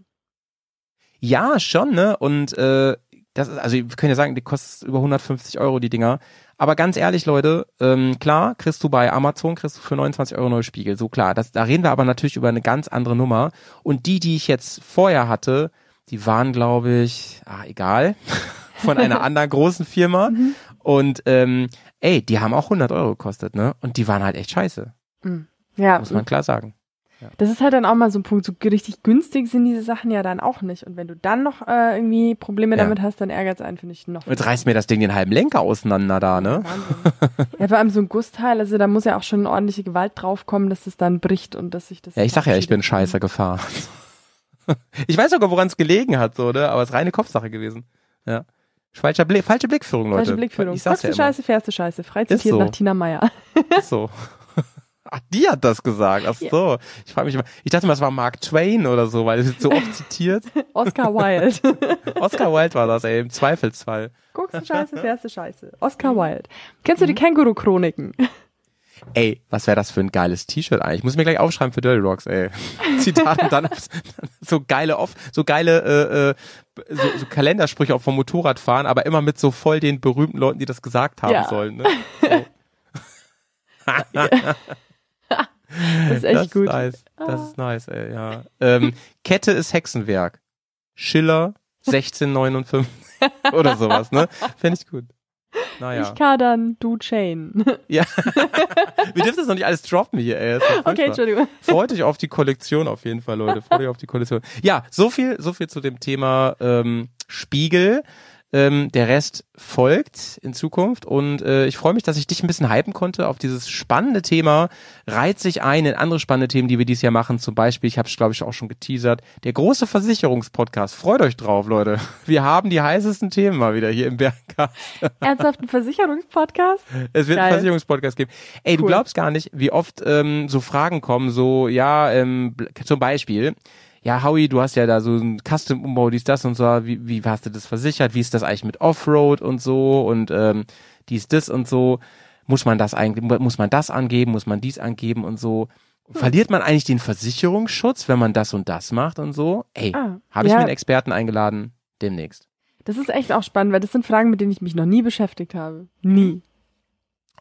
Ja, schon, ne? Und äh, das ist, also wir können ja sagen, die kostet über 150 Euro, die Dinger. Aber ganz ehrlich, Leute, ähm, klar, kriegst du bei Amazon, kriegst du für 29 Euro neue Spiegel, so klar. Das, da reden wir aber natürlich über eine ganz andere Nummer. Und die, die ich jetzt vorher hatte, die waren, glaube ich, ah, egal, *laughs* von einer *laughs* anderen großen Firma. Mhm. Und ähm, ey, die haben auch 100 Euro gekostet, ne? Und die waren halt echt scheiße, Ja, muss man klar sagen. Das ist halt dann auch mal so ein Punkt. So richtig günstig sind diese Sachen ja dann auch nicht. Und wenn du dann noch äh, irgendwie Probleme Ja. damit hast, dann ärgert es einen, finde ich, noch. Jetzt reißt mir das Ding den halben Lenker auseinander da, ne? Ja, vor allem so ein Gussteil, also da muss ja auch schon eine ordentliche Gewalt draufkommen, dass es dann bricht und dass sich das. Ja, ich sag ja, ich bin scheiße gefahren. *laughs* Ich weiß sogar, woran es gelegen hat, so, ne? Aber es ist reine Kopfsache gewesen. Ja. Falscher Blick, falsche Blickführung, Leute. Falsche Blickführung. Ich sag's Sagst ja du immer. Scheiße, fährst du Scheiße. Frei zitiert so. nach Tina Meyer. *laughs* Ist so. Ach, *laughs* die hat das gesagt. Ach so. Ich frage mich immer. Ich dachte mal, es war Mark Twain oder so, weil es so oft zitiert. *laughs* Oscar Wilde. Oscar Wilde war das, ey, im Zweifelsfall. Guckst du Scheiße, fährst du Scheiße. Oscar Mhm. Wilde. Kennst du die Känguru-Chroniken? Ey, was wäre das für ein geiles T-Shirt eigentlich? Ich muss mir gleich aufschreiben für Dirty Rocks, ey. *laughs* Zitat und dann so geile off, so geile äh, äh, so, so Kalendersprüche auch vom Motorradfahren, aber immer mit so voll den berühmten Leuten, die das gesagt haben Ja. sollen. Ne? So. *laughs* Das ist echt das gut. Ist nice. Das ist nice, ey, ja. Ähm, Kette ist Hexenwerk. Schiller 1659 *laughs* oder sowas, ne? Fände ich gut. Naja. Ich kadern, du Chain. *laughs* Ja. Wir dürfen das noch nicht alles droppen hier, ey. Okay. Entschuldigung. Freut euch auf die Kollektion auf jeden Fall, Leute. Freut euch auf die Kollektion. Ja, so viel, so viel zu dem Thema ähm, Spiegel. Ähm, der Rest folgt in Zukunft und äh, ich freue mich, dass ich dich ein bisschen hypen konnte auf dieses spannende Thema. Reiht sich ein in andere spannende Themen, die wir dieses Jahr machen. Zum Beispiel, ich habe es glaube ich auch schon geteasert, der große Versicherungspodcast. Freut euch drauf, Leute. Wir haben die heißesten Themen mal wieder hier im Bergcast. *laughs* Ernsthaft ein Versicherungspodcast? Es wird Geil. einen Versicherungspodcast geben. Ey, du Cool. glaubst gar nicht, wie oft ähm, so Fragen kommen, so, ja, ähm, zum Beispiel, ja, Howie, du hast ja da so ein Custom-Umbau, dies, das und so, wie, wie hast du das versichert? Wie ist das eigentlich mit Offroad und so und ähm, dies, das und so? Muss man das eigentlich, mu- muss man das angeben, muss man dies angeben und so? Verliert man eigentlich den Versicherungsschutz, wenn man das und das macht und so? Ey, Ah, habe ich ja. mir einen Experten eingeladen? Demnächst. Das ist echt auch spannend, weil das sind Fragen, mit denen ich mich noch nie beschäftigt habe. Nie.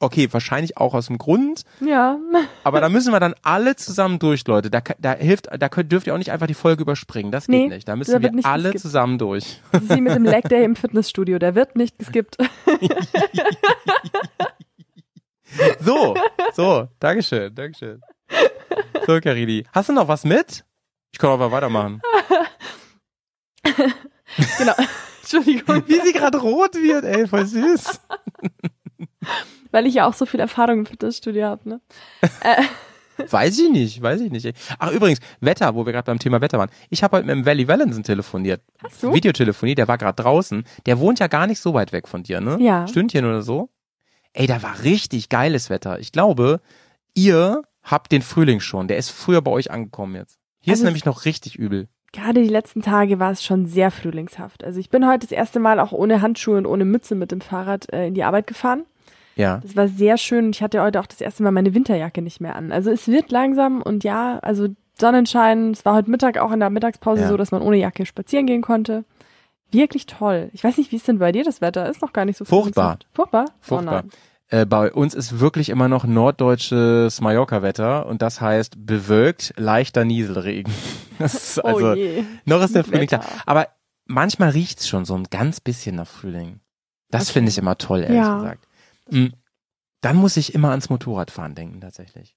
Okay, wahrscheinlich auch aus dem Grund, Ja. Aber da müssen wir dann alle zusammen durch, Leute. Da, da hilft, da könnt, dürft ihr auch nicht einfach die Folge überspringen. Das geht Nee, nicht. Da müssen wird wir nicht alle geskippt. zusammen durch. Wie mit dem Leg Day im Fitnessstudio. Der wird nicht geskippt. *laughs* So, so, Dankeschön, Dankeschön. So, Carini. Hast du noch was mit? Ich kann aber weitermachen. genau. *laughs* Entschuldigung. Wie sie gerade rot wird, ey, voll süß. *laughs* Weil ich ja auch so viel Erfahrung im Fitnessstudio habe, ne? *laughs* Äh, Weiß ich nicht, weiß ich nicht. Ach, übrigens, Wetter, wo wir gerade beim Thema Wetter waren. Ich habe heute mit dem Valley Valenson telefoniert. Hast du? Videotelefonie, der war gerade draußen. Der wohnt ja gar nicht so weit weg von dir, ne? Ja. Stündchen oder so. Ey, da war richtig geiles Wetter. Ich glaube, ihr habt den Frühling schon. Der ist früher bei euch angekommen jetzt. Hier ist Also- nämlich noch richtig übel. Gerade die letzten Tage war es schon sehr frühlingshaft. Also ich bin heute das erste Mal auch ohne Handschuhe und ohne Mütze mit dem Fahrrad äh, in die Arbeit gefahren. Ja. Das war sehr schön ich hatte heute auch das erste Mal meine Winterjacke nicht mehr an. Also es wird langsam und ja, also Sonnenschein. Es war heute Mittag auch in der Mittagspause Ja. so, dass man ohne Jacke spazieren gehen konnte. Wirklich toll. Ich weiß nicht, wie ist denn bei dir das Wetter? Ist noch gar nicht so Furchtbar. Furchtbar? Furchtbar. Oh nein. Äh, bei uns ist wirklich immer noch norddeutsches Mallorca-Wetter und das heißt bewölkt, leichter Nieselregen. *laughs* Das ist also, oh je. noch ist der Frühling Wetter. klar. Aber manchmal riecht's schon so ein ganz bisschen nach Frühling. Das Okay. finde ich immer toll, ehrlich Ja. gesagt. Mm. Dann muss ich immer ans Motorradfahren denken, tatsächlich.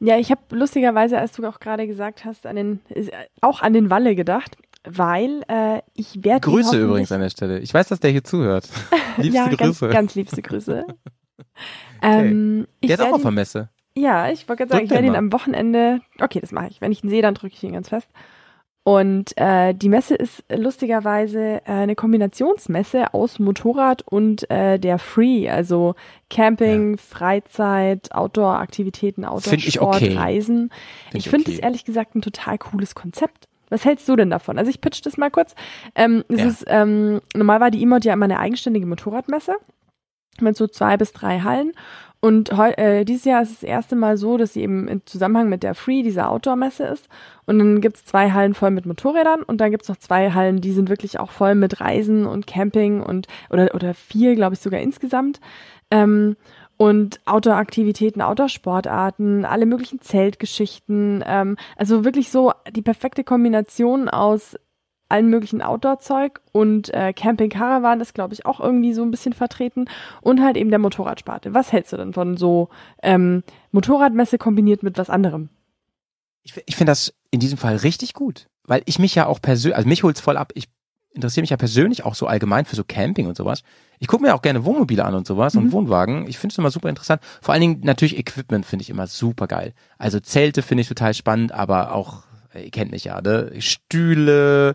Ja, ich habe lustigerweise, als du auch gerade gesagt hast, an den, äh, auch an den Walle gedacht, weil äh, ich werde Grüße übrigens an der Stelle. Ich weiß, dass der hier zuhört. *laughs* Liebste ja, Grüße. Ganz, ganz liebste Grüße. *laughs* ähm, ich der ist auch auf der Messe. Ja, ich wollte gerade sagen, ich werde ihn am Wochenende, okay, das mache ich. Wenn ich ihn sehe, dann drücke ich ihn ganz fest. Und äh, die Messe ist lustigerweise äh, eine Kombinationsmesse aus Motorrad und äh, der Free, also Camping, Freizeit, Outdoor-Aktivitäten, Outdoor-Sport, okay. Reisen. Find ich finde es okay. ehrlich gesagt ein total cooles Konzept. Was hältst du denn davon? Also ich pitch das mal kurz. Ähm, es Ja. ist, ähm, normal war die E-Mod ja immer eine eigenständige Motorradmesse mit so zwei bis drei Hallen. Und heu, äh, dieses Jahr ist es das erste Mal so, dass sie eben im Zusammenhang mit der Free, dieser Outdoor-Messe ist. Und dann gibt's zwei Hallen voll mit Motorrädern und dann gibt's noch zwei Hallen, die sind wirklich auch voll mit Reisen und Camping und oder, oder vier, glaube ich, sogar insgesamt. Ähm, und Outdoor-Aktivitäten, Outdoor-Sportarten, alle möglichen Zeltgeschichten. Ähm, also wirklich so die perfekte Kombination aus allen möglichen Outdoor-Zeug und äh, Camping-Caravan ist, glaube ich, auch irgendwie so ein bisschen vertreten und halt eben der Motorradsparte. Was hältst du denn von so ähm, Motorradmesse kombiniert mit was anderem? Ich, ich finde das in diesem Fall richtig gut, weil ich mich ja auch persönlich, also mich holt's voll ab. Ich interessiere mich ja persönlich auch so allgemein für so Camping und sowas. Ich gucke mir auch gerne Wohnmobile an und sowas und Mhm. Wohnwagen. Ich finde es immer super interessant. Vor allen Dingen natürlich Equipment finde ich immer super geil. Also Zelte finde ich total spannend, aber auch, ihr kennt mich ja, ne? Stühle,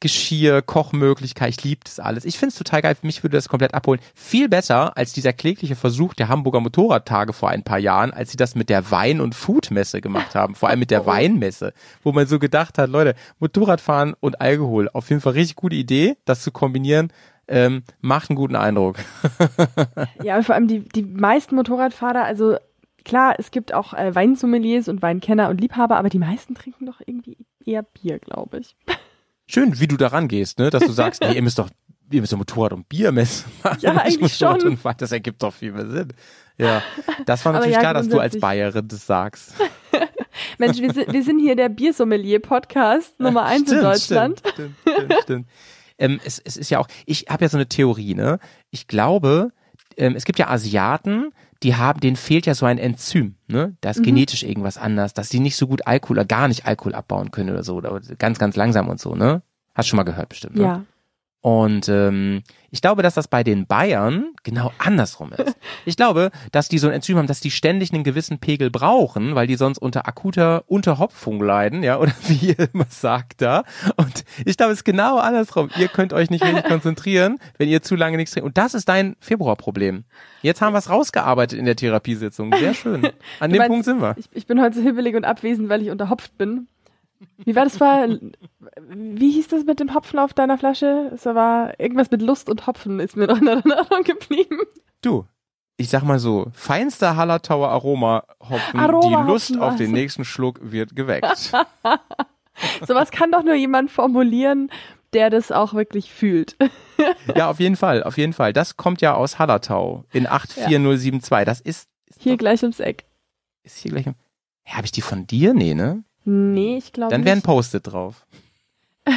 Geschirr, Kochmöglichkeit, ich liebe das alles. Ich finde es total geil, für mich würde das komplett abholen. Viel besser als dieser klägliche Versuch der Hamburger Motorradtage vor ein paar Jahren, als sie das mit der Wein- und Foodmesse gemacht haben, vor allem mit der *laughs* Weinmesse, wo man so gedacht hat, Leute, Motorradfahren und Alkohol, auf jeden Fall richtig gute Idee, das zu kombinieren, ähm, macht einen guten Eindruck. *laughs* Ja, und vor allem die, die meisten Motorradfahrer, also klar, es gibt auch äh, Weinsommeliers und Weinkenner und Liebhaber, aber die meisten trinken doch irgendwie eher Bier, glaube ich. *laughs* Schön, wie du daran gehst, ne, dass du sagst, nee, ihr müsst doch ihr müsst doch Motorrad und Biermesse machen. *laughs* Ja, *laughs* eigentlich schon. Das ergibt doch viel mehr Sinn. Ja, das war natürlich ja, klar, dass du als Bayerin das sagst. *laughs* Mensch, wir sind, wir sind hier der Biersommelier-Podcast Nummer eins in Deutschland. Stimmt, stimmt, stimmt, stimmt. Ähm, es, es ist ja auch, ich habe ja so eine Theorie, ne? Ich glaube, ähm, es gibt ja Asiaten, die haben, denen fehlt ja so ein Enzym, ne? Da Mhm. ist genetisch irgendwas anders, dass die nicht so gut Alkohol oder gar nicht Alkohol abbauen können oder so, oder ganz, ganz langsam und so, ne? Hast schon mal gehört bestimmt, ne? Ja. Und ähm, ich glaube, dass das bei den Bayern genau andersrum ist. Ich glaube, dass die so ein Enzym haben, dass die ständig einen gewissen Pegel brauchen, weil die sonst unter akuter Unterhopfung leiden, ja, oder wie ihr immer sagt da. Und ich glaube, es ist genau andersrum. Ihr könnt euch nicht wenig konzentrieren, wenn ihr zu lange nichts trinkt. Und das ist dein Februarproblem. Jetzt haben wir es rausgearbeitet in der Therapiesitzung. Sehr schön. An Du dem meinst, Punkt sind wir. Ich, ich bin heute so hibbelig und abwesend, weil ich unterhopft bin. Wie war das vor? Wie hieß das mit dem Hopfen auf deiner Flasche? Es war irgendwas mit Lust und Hopfen ist mir noch in Erinnerung geblieben. Du, ich sag mal so, feinster Hallertauer Aroma Hopfen, Aroma die Lust auf den nächsten Schluck wird geweckt. *laughs* Sowas kann doch nur jemand formulieren, der das auch wirklich fühlt. *laughs* ja, auf jeden Fall, auf jeden Fall. Das kommt ja aus Hallertau in 84072. Das ist, ist, Hier doch, gleich ums Eck. ist hier gleich. im- Hä, Habe ich die von dir? Nee, ne? Nee, ich glaube Dann wäre ein. Post-it drauf. *laughs*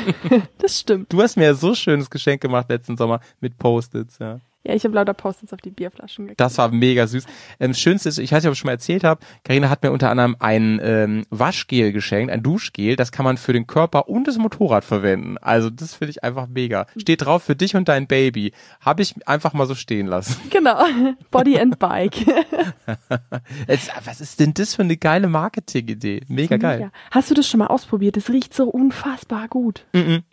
Das stimmt. Du hast mir so schönes Geschenk gemacht letzten Sommer mit Post-its, ja. Ja, ich habe lauter Post-its auf die Bierflaschen gekriegt. Das war mega süß. Ähm, Schönste ist, ich weiß nicht, ob ich schon mal erzählt habe, Karina hat mir unter anderem ein ähm, Waschgel geschenkt, ein Duschgel, das kann man für den Körper und das Motorrad verwenden. Also das finde ich einfach mega. Steht drauf für dich und dein Baby. Habe ich einfach mal so stehen lassen. *laughs* Genau. Body and Bike. *laughs* Es, was ist denn das für eine geile Marketing-Idee? Mega geil. Ja. Hast du das schon mal ausprobiert? Das riecht so unfassbar gut. Mhm.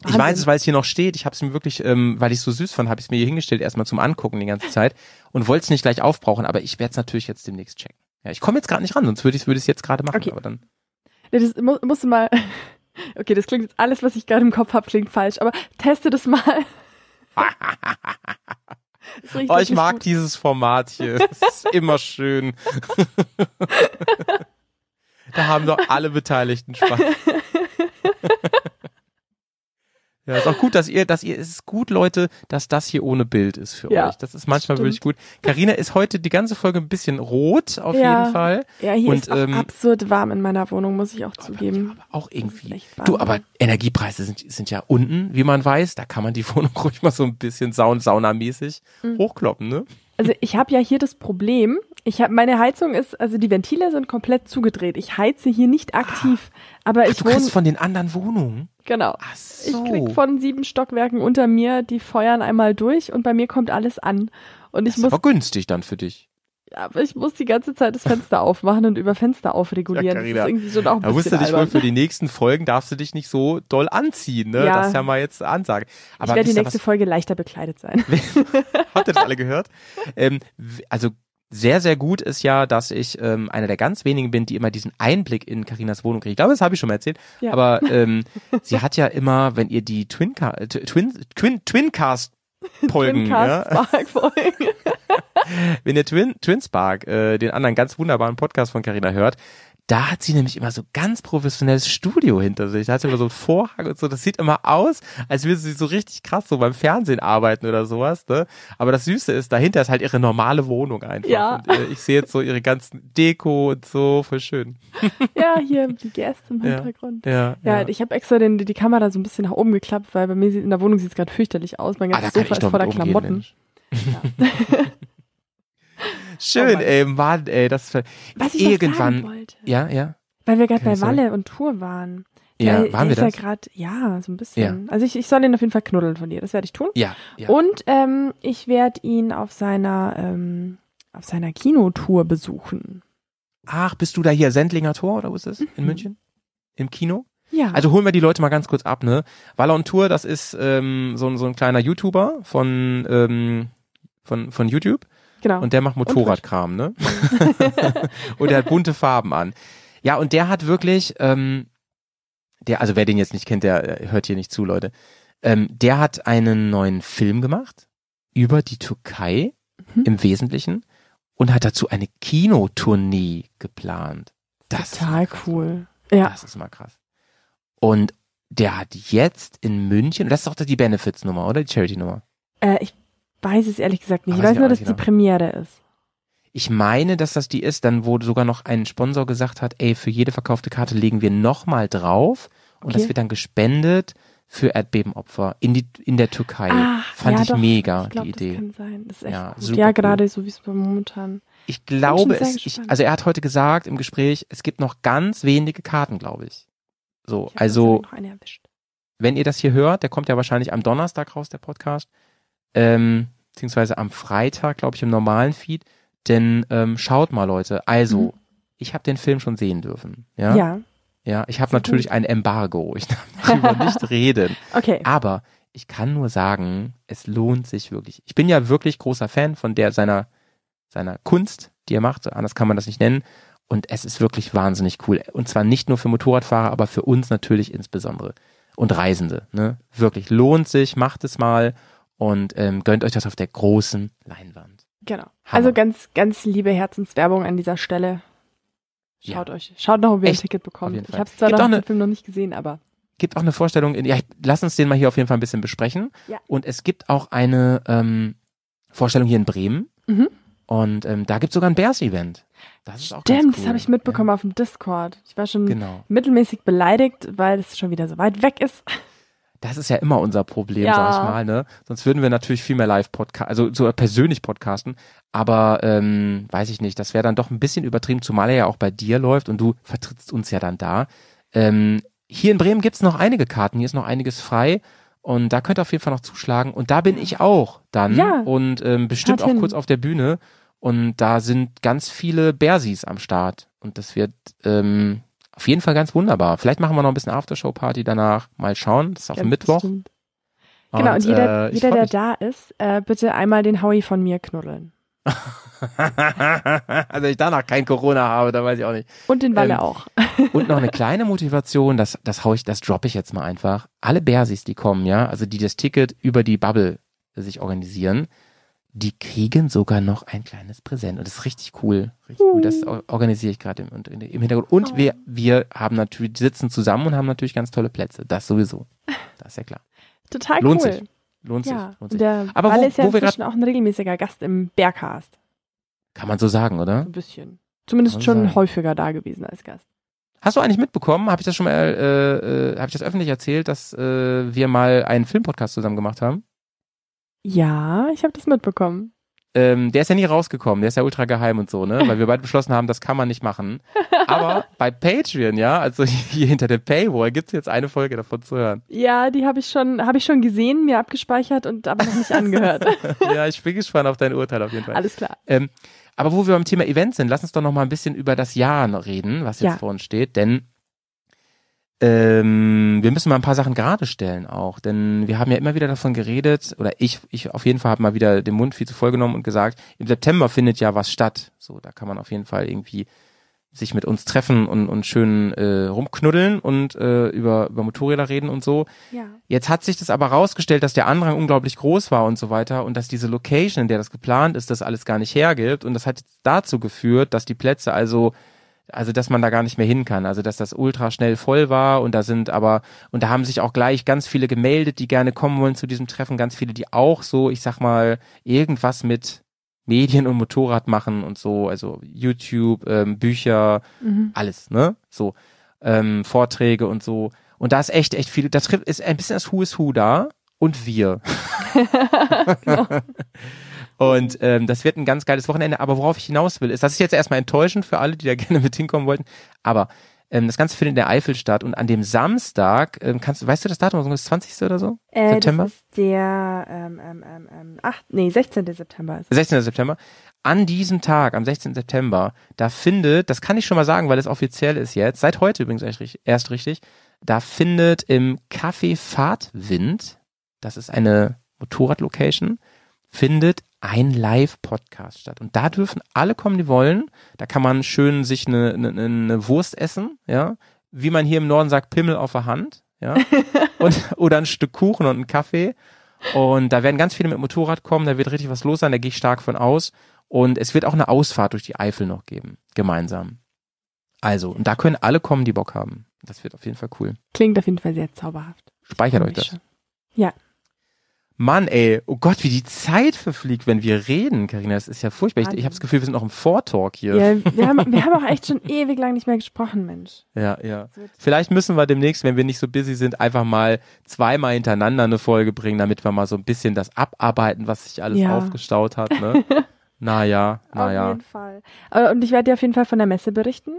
Ich Wahnsinn. weiß es, weil es hier noch steht. Ich habe es mir wirklich, ähm, weil ich so süß fand, habe ich es mir hier hingestellt, erstmal zum Angucken die ganze Zeit und wollte es nicht gleich aufbrauchen, aber ich werde es natürlich jetzt demnächst checken. Ja, ich komme jetzt gerade nicht ran, sonst würde ich es ich's jetzt gerade machen, Okay. aber dann. Nee, Das mu musst du mal. *laughs* Okay, das klingt jetzt alles, was ich gerade im Kopf habe, klingt falsch, aber teste das mal. *laughs* Das Oh, ich mag gut. dieses Format hier. *laughs* Es ist immer schön. da haben doch alle Beteiligten Spaß. Ja, ist auch gut, dass ihr, dass ihr, es ist gut, Leute, dass das hier ohne Bild ist für Ja, euch. Das ist manchmal stimmt. wirklich gut. Karina ist heute die ganze Folge ein bisschen rot, auf Ja. jeden Fall. Ja, hier Und, ist auch ähm, absurd warm in meiner Wohnung, muss ich auch zugeben. Aber auch Das ist irgendwie. echt warm. Du, aber Energiepreise sind, sind ja unten, wie man weiß. Da kann man die *laughs* Wohnung ruhig mal so ein bisschen saun saunamäßig Mhm. hochkloppen, ne? Also ich habe ja hier das Problem, ich habe meine Heizung ist, also die Ventile sind komplett zugedreht. Ich heize hier nicht aktiv, aber Ach, ich du wohne kriegst von den anderen Wohnungen. genau. Ach Ich so. krieg von sieben Stockwerken unter mir, die feuern einmal durch und bei mir kommt alles an. Und ich das ist muss, aber günstig dann für dich. aber ich muss die ganze Zeit das Fenster *laughs* aufmachen und über Fenster aufregulieren. Ja, das ist irgendwie schon auch ein Da musst du dich wohl für die nächsten Folgen darfst du dich nicht so doll anziehen, ne? Ja. Das ist ja mal jetzt Ansage. Ich Aber werde die nächste Folge leichter bekleidet sein. *laughs* Habt ihr das alle gehört? Ähm, also sehr, sehr gut ist ja, dass ich ähm, einer der ganz wenigen bin, die immer diesen Einblick in Karinas Wohnung kriegt. Ich glaube, das habe ich schon mal erzählt. Ja. Aber ähm, sie hat ja immer, wenn ihr die Twinca äh, Twin, Twin, Twincast Folgen, ja, Twin Folgen. *laughs* wenn ihr Twin, Twinspark, äh, den anderen ganz wunderbaren Podcast von Carina hört, da hat sie nämlich immer so ganz professionelles Studio hinter sich. Da hat sie immer so einen Vorhang und so. Das sieht immer aus, als würde sie so richtig krass so beim Fernsehen arbeiten oder sowas. Ne? Aber das Süße ist, dahinter ist halt ihre normale Wohnung einfach. Ja. Und äh, ich sehe jetzt so ihre ganzen Deko und so, voll schön. *laughs* ja, hier die Gäste im Ja. Hintergrund. Ja, Ja, ich habe extra den, die Kamera so ein bisschen nach oben geklappt, weil bei mir sieht, in der Wohnung sieht es gerade fürchterlich aus. Mein Ah, ganzes kann Sofa ist voller umgehen, Klamotten. Mensch. *laughs* Schön, Oh ey, Mann, ey, das Was ich irgendwann. sagen wollte, Ja, ja. weil wir gerade bei sorry. Walle und Tour waren. Ja, der, waren wir das? ja gerade, ja, so ein bisschen. Also ich, ich soll ihn auf jeden Fall knuddeln von dir, das werde ich tun. Ja, ja. Und ähm, ich werde ihn auf seiner ähm, auf seiner Kinotour besuchen. Ach, bist du da hier Sendlinger Tor oder wo ist das? In Mhm. München? Im Kino? Ja. Also holen wir die Leute mal ganz kurz ab, ne? Waller und Tour, das ist ähm, so, ein- so ein kleiner YouTuber von, ähm, von, von YouTube genau. und der macht Motorradkram, ne? *laughs* und der hat bunte Farben an. Ja, und der hat wirklich, ähm, der, also wer den jetzt nicht kennt, der äh, hört hier nicht zu, Leute. Ähm, der hat einen neuen Film gemacht über die Türkei Mhm. im Wesentlichen und hat dazu eine Kinotournee geplant. Das ist Total cool. Ja. Das ist mal krass. Und der hat jetzt in München, das ist doch die Benefits-Nummer, oder? Die Charity-Nummer. Äh, ich weiß es ehrlich gesagt nicht. Ah, Ich weiß nur, dass nicht die genau. Premiere ist. Ich meine, dass das die ist, dann wo sogar noch ein Sponsor gesagt hat, ey, für jede verkaufte Karte legen wir nochmal drauf und Okay. das wird dann gespendet für Erdbebenopfer in die in der Türkei. Ah, Fand ja, ich doch. mega, Ich glaube, die das Idee. kann sein. Das ist echt Ja, gut. super Ja, cool. gerade so wie es momentan. Ich glaube, es, ich, also er hat heute gesagt im Gespräch, es gibt noch ganz wenige Karten, glaube ich. So, Ich also noch eine erwischt. wenn ihr das hier hört, der kommt ja wahrscheinlich am Donnerstag raus, der Podcast, ähm, beziehungsweise am Freitag, glaube ich, im normalen Feed. Denn ähm, schaut mal, Leute, also, Mhm. ich habe den Film schon sehen dürfen. Ja. Ja. Ja, ich habe natürlich ein Embargo. Ich darf *laughs* darüber nicht reden. Okay. Aber ich kann nur sagen, es lohnt sich wirklich. Ich bin ja wirklich großer Fan von der seiner seiner Kunst, die er macht. Anders kann man das nicht nennen. Und es ist wirklich wahnsinnig cool. Und zwar nicht nur für Motorradfahrer, aber für uns natürlich insbesondere. Und Reisende. Ne? Wirklich lohnt sich, macht es mal und ähm, gönnt euch das auf der großen Leinwand. Genau. Hammer. Also ganz, ganz liebe Herzenswerbung an dieser Stelle. Schaut euch, schaut noch, ob ihr Echt? ein Ticket bekommt. Ich habe zwar Gibt noch den Film noch nicht gesehen, aber gibt auch eine Vorstellung, in, ja, lass uns den mal hier auf jeden Fall ein bisschen besprechen. Ja. Und es gibt auch eine ähm, Vorstellung hier in Bremen. Mhm. Und ähm, da gibt es sogar ein Bears-Event. Das ist auch stimmt, ganz das cool. habe ich mitbekommen auf dem Discord. Ich war schon Ja, genau. mittelmäßig beleidigt, weil es schon wieder so weit weg ist. Das ist ja immer unser Problem, Ja. sag ich mal. Ne? Sonst würden wir natürlich viel mehr Live-Podcast, also so persönlich podcasten. Aber ähm, weiß ich nicht, das wäre dann doch ein bisschen übertrieben, zumal er ja auch bei dir läuft und du vertrittst uns ja dann da. Ähm, hier in Bremen gibt's noch einige Karten, hier ist noch einiges frei. Und da könnt ihr auf jeden Fall noch zuschlagen. Und da bin ich auch dann. Ja. Und ähm, bestimmt auch hin. kurz auf der Bühne. Und da sind ganz viele Bersis am Start. Und das wird ähm, auf jeden Fall ganz wunderbar. Vielleicht machen wir noch ein bisschen Aftershow-Party danach. Mal schauen. Das ist auf Ganz Mittwoch. bestimmt. Genau, und jeder, äh, jeder der mich. da ist, äh, bitte einmal den Howie von mir knuddeln. *laughs* also ich danach kein Corona habe, dann weiß ich auch nicht. Und den Walle Ähm, auch. *laughs* Und noch eine kleine Motivation, das, das hau ich, das droppe ich jetzt mal einfach. Alle Bersis, die kommen, ja, also die das Ticket über die Bubble sich organisieren, die kriegen sogar noch ein kleines Präsent. Und das ist richtig cool. Richtig cool. Das or- organisiere ich gerade im, im Hintergrund. Und Oh. wir, wir haben natürlich, sitzen zusammen und haben natürlich ganz tolle Plätze. Das sowieso. *laughs* Das ist ja klar. Total Lohnt cool. sich. Lohnt sich. Ja, Lohnt und sich. der Aber Walle wo- ist ja wo wir inzwischen auch ein regelmäßiger Gast im Bergcast. Kann man so sagen, oder? Ein bisschen. Zumindest schon sein. häufiger da gewesen als Gast. Hast du eigentlich mitbekommen? Habe ich das schon mal, äh, äh, habe ich das öffentlich erzählt, dass äh, wir mal einen Filmpodcast zusammen gemacht haben? Ja, ich habe das mitbekommen. Ähm, der ist ja nie rausgekommen, der ist ja ultra geheim und so, ne? Weil wir beide beschlossen haben, das kann man nicht machen. *laughs* Aber bei Patreon, ja, also hier hinter der Paywall gibt's jetzt eine Folge davon zu hören. Ja, die habe ich schon, habe ich schon gesehen, mir abgespeichert und aber noch nicht angehört. *laughs* ja, ich bin gespannt auf dein Urteil auf jeden Fall. Alles klar. Ähm, aber wo wir beim Thema Events sind, lass uns doch noch mal ein bisschen über das Jahr reden, was jetzt Ja. vor uns steht, denn ähm, wir müssen mal ein paar Sachen gerade stellen auch, denn wir haben ja immer wieder davon geredet, oder ich, ich auf jeden Fall habe mal wieder den Mund viel zu voll genommen und gesagt, im September findet ja was statt. So, da kann man auf jeden Fall irgendwie sich mit uns treffen und, und schön äh, rumknuddeln und äh, über, über Motorräder reden und so. Ja. Jetzt hat sich das aber rausgestellt, dass der Andrang unglaublich groß war und so weiter und dass diese Location, in der das geplant ist, das alles gar nicht hergibt und das hat dazu geführt, dass die Plätze also also dass man da gar nicht mehr hin kann, also dass das ultra schnell voll war und da sind aber und da haben sich auch gleich ganz viele gemeldet, die gerne kommen wollen zu diesem Treffen, ganz viele, die auch so, ich sag mal, irgendwas mit Medien und Motorrad machen und so, also YouTube, ähm, Bücher, Mhm. alles, ne? So, ähm, Vorträge und so. Und da ist echt, echt viel, da trifft, ist ein bisschen das Who is Who da und wir. *laughs* *laughs* Und ähm, das wird ein ganz geiles Wochenende. Aber worauf ich hinaus will, ist, das ist jetzt erstmal enttäuschend für alle, die da *laughs* gerne mit hinkommen wollten. Aber ähm, das Ganze findet in der Eifel statt. Und an dem Samstag, ähm, kannst du, weißt du das Datum, das 20. oder so? Äh, September? Das ist der ähm, ähm, ähm, ähm, 8, nee, 16. September ist es. 16. September. An diesem Tag, am 16. September, da findet, das kann ich schon mal sagen, weil es offiziell ist jetzt, seit heute übrigens erst richtig, erst richtig da findet im Café Fahrtwind, das ist eine Motorradlocation, findet ein Live-Podcast statt. Und da dürfen alle kommen, die wollen. Da kann man schön sich eine, eine, eine Wurst essen, ja. Wie man hier im Norden sagt, Pimmel auf der Hand, ja. *laughs* Und, oder ein Stück Kuchen und einen Kaffee. Und da werden ganz viele mit Motorrad kommen, da wird richtig was los sein, da gehe ich stark von aus. Und es wird auch eine Ausfahrt durch die Eifel noch geben, gemeinsam. Also, und da können alle kommen, die Bock haben. Das wird auf jeden Fall cool. Klingt auf jeden Fall sehr zauberhaft. Speichert euch das. schon. Mann, ey, oh Gott, wie die Zeit verfliegt, wenn wir reden, Karina. Das ist ja furchtbar. Ich, ich habe das Gefühl, wir sind noch im Vortalk hier. Ja, wir, haben, *laughs* wir haben auch echt schon ewig lang nicht mehr gesprochen, Mensch. Ja, ja. Vielleicht müssen wir demnächst, wenn wir nicht so busy sind, einfach mal zweimal hintereinander eine Folge bringen, damit wir mal so ein bisschen das abarbeiten, was sich alles Ja. aufgestaut hat. Ne? *laughs* naja, Auf naja. jeden Fall. Äh, Und ich werde dir auf jeden Fall von der Messe berichten.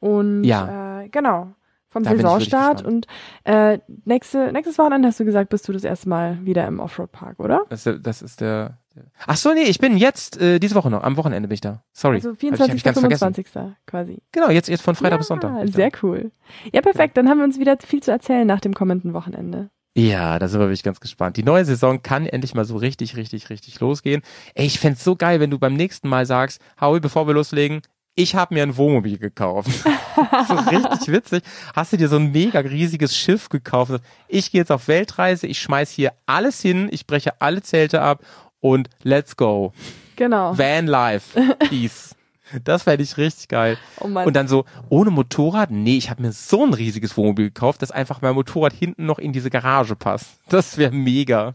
Und Ja. äh, genau. Vom Da Saisonstart. Und äh, nächste, nächstes Wochenende hast du gesagt, bist du das erste Mal wieder im Offroad-Park, oder? Das, ist der- das ist der. Ach so, nee, ich bin jetzt äh, diese Woche noch. Am Wochenende bin ich da. Sorry. Also Hab ich, hab 24. ich ganz vergessen. 25. quasi. Genau, jetzt jetzt von Freitag ja, bis Sonntag. da. Sehr cool. Ja, perfekt. Dann haben wir uns wieder viel zu erzählen nach dem kommenden Wochenende. Ja, da sind wir wirklich ganz gespannt. Die neue Saison kann endlich mal so richtig, richtig, richtig losgehen. Ey, ich fänd's so geil, wenn du beim nächsten Mal sagst, Howie, bevor wir loslegen, ich habe mir ein Wohnmobil gekauft. *laughs* so richtig witzig. Hast du dir so ein mega riesiges Schiff gekauft? Ich gehe jetzt auf Weltreise, ich schmeiß hier alles hin, ich breche alle Zelte ab und let's go. Genau. Van Life. *laughs* Peace. Das fände ich richtig geil. Oh. Und dann so, ohne Motorrad? Nee, ich habe mir so ein riesiges Wohnmobil gekauft, dass einfach mein Motorrad hinten noch in diese Garage passt. Das wäre mega.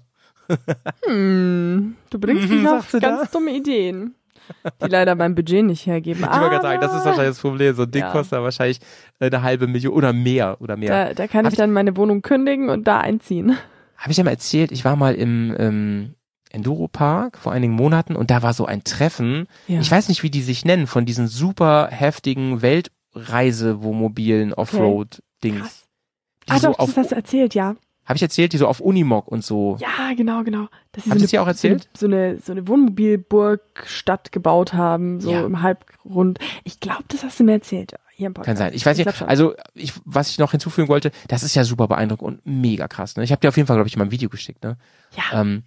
Hm, du bringst *laughs* mich auf ganz da? dumme Ideen, die leider mein Budget nicht hergeben. Ich wollte gerade sagen, das ist wahrscheinlich das Problem. So ein Ding Ja. kostet wahrscheinlich eine halbe Million oder mehr oder mehr. Da, da kann Hab ich dann meine Wohnung kündigen und da einziehen. Habe ich ja mal erzählt, ich war mal im ähm, Enduro Park vor einigen Monaten und da war so ein Treffen. Ja. Ich weiß nicht, wie die sich nennen, von diesen super heftigen Weltreisewohnmobilen Offroad-Dings. Krass. Die Ah so doch, das hast du erzählt, ja. Habe ich erzählt, die so auf Unimog und so. Ja, genau, genau. Dass sie Hab ich so, das hier auch erzählt? So eine, so eine Wohnmobilburgstadt gebaut haben, so Ja. im Halbrund. Ich glaube, das hast du mir erzählt. Hier im Podcast. Kann sein. Ich weiß nicht. Also, ich, was ich noch hinzufügen wollte, das ist ja super beeindruckend und mega krass. Ne? Ich habe dir auf jeden Fall, glaube ich, mal ein Video geschickt. Ne? ja, Ähm,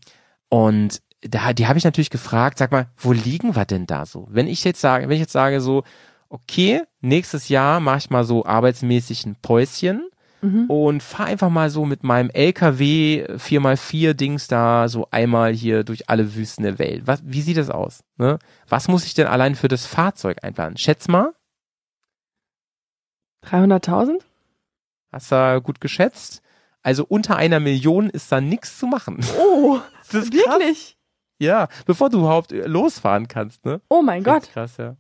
und da, die habe ich natürlich gefragt, sag mal, wo liegen wir denn da so? Wenn ich jetzt sage, wenn ich jetzt sage so, okay, nächstes Jahr mache ich mal so arbeitsmäßig ein Päuschen Mhm. und fahr einfach mal so mit meinem LKW 4x4 Dings da so einmal hier durch alle Wüsten der Welt. Was, wie sieht das aus? Ne? Was muss ich denn allein für das Fahrzeug einplanen? Schätz mal, 300.000? hast du gut geschätzt? Also unter einer Million ist da nichts zu machen. Oh, *laughs* Das ist krass. wirklich? Ja, bevor du überhaupt äh, losfahren kannst, ne? Oh mein Gott. Richtig Krass, ja.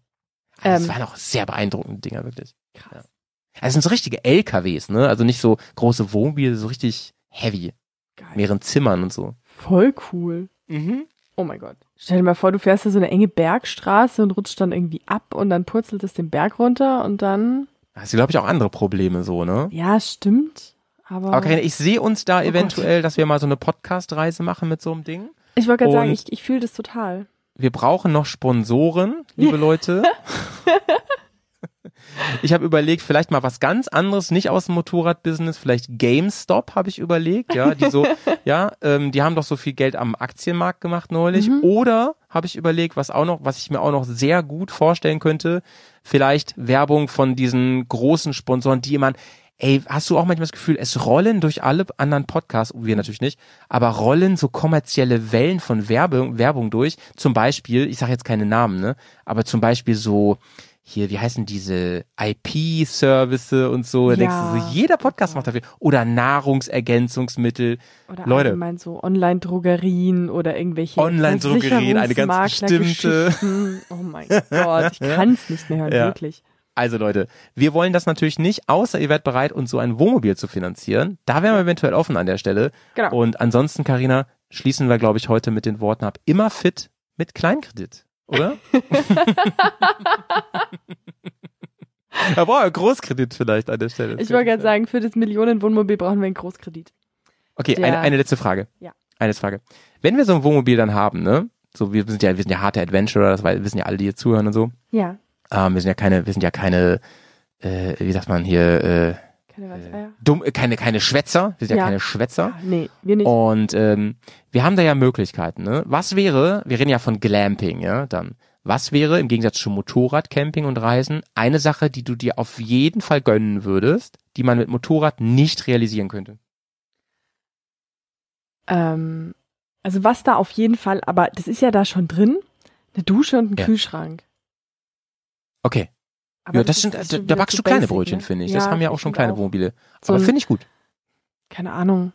Also Das Ähm. waren auch sehr beeindruckende Dinger, wirklich. Krass. Also das sind so richtige LKWs, ne? Also nicht so große Wohnmobile, so richtig heavy. Geil. Mehreren Zimmern und so. Voll cool. Mhm. Oh mein Gott. Stell dir mal vor, du fährst da so eine enge Bergstraße und rutscht dann irgendwie ab und dann purzelt es den Berg runter und dann. Da hast du, glaube ich, auch andere Probleme so, ne? Ja, stimmt. Aber, Aber Karina, ich sehe uns da Oh eventuell, dass wir mal so eine Podcast-Reise machen mit so einem Ding. ich wollte gerade sagen, ich, ich fühle das total. Wir brauchen noch Sponsoren, liebe *laughs* Leute. *laughs* Ich habe überlegt, vielleicht mal was ganz anderes, nicht aus dem Motorradbusiness, vielleicht GameStop habe ich überlegt, ja, die so, *laughs* ja, ähm, die haben doch so viel Geld am Aktienmarkt gemacht neulich. Mhm. Oder habe ich überlegt, was auch noch, was ich mir auch noch sehr gut vorstellen könnte, vielleicht Werbung von diesen großen Sponsoren, die jemand, ey, hast du auch manchmal das Gefühl, es rollen durch alle anderen Podcasts, wir natürlich nicht, aber rollen so kommerzielle Wellen von Werbung, Werbung durch. Zum Beispiel, ich sage jetzt keine Namen, ne, aber zum Beispiel so, hier, wie heißen diese IP-Service und so, da denkst du Ja. so, jeder Podcast macht dafür. Oder Nahrungsergänzungsmittel. Oder Leute. allgemein so Online-Drogerien oder irgendwelche Online-Drogerien, eine ganz bestimmte. Oh mein Gott, ich kann es nicht mehr hören, Ja. wirklich. Also Leute, wir wollen das natürlich nicht, außer ihr werdet bereit, uns so ein Wohnmobil zu finanzieren. Da wären wir eventuell offen an der Stelle. Genau. Und ansonsten, Karina, schließen wir, glaube ich, heute mit den Worten ab. Immer fit mit Kleinkredit, oder? *laughs* ja, boah, Großkredit vielleicht an der Stelle. Ich wollte gerade sagen, für das Millionen-Wohnmobil brauchen wir einen Großkredit. Okay, Der- eine, eine letzte Frage. Ja. Eine letzte Frage. Wenn wir so ein Wohnmobil dann haben, ne? So, wir sind ja, wir sind ja harte Adventurer, das wissen ja alle, die hier zuhören und so. Ja, Ähm, wir sind ja keine, wir sind ja keine, äh, wie sagt man hier, äh, keine Weißeier. dumm, äh, keine, keine Schwätzer. Wir sind ja, Ja. keine Schwätzer. Ah, nee, wir nicht. Und ähm, wir haben da ja Möglichkeiten. Ne? Was wäre, wir reden ja von Glamping, ja, dann. Was wäre im Gegensatz zu Motorradcamping und Reisen eine Sache, die du dir auf jeden Fall gönnen würdest, die man mit Motorrad nicht realisieren könnte? Ähm, also was da auf jeden Fall, aber das ist ja da schon drin, eine Dusche und ein Ja. Kühlschrank. Okay. Aber ja, das, ist- sind, ist da, da backst zu du kleine basic, Brötchen, ne? finde ich. Das haben ja auch schon kleine auch. Wohnmobile. So Aber finde ich gut. Keine Ahnung.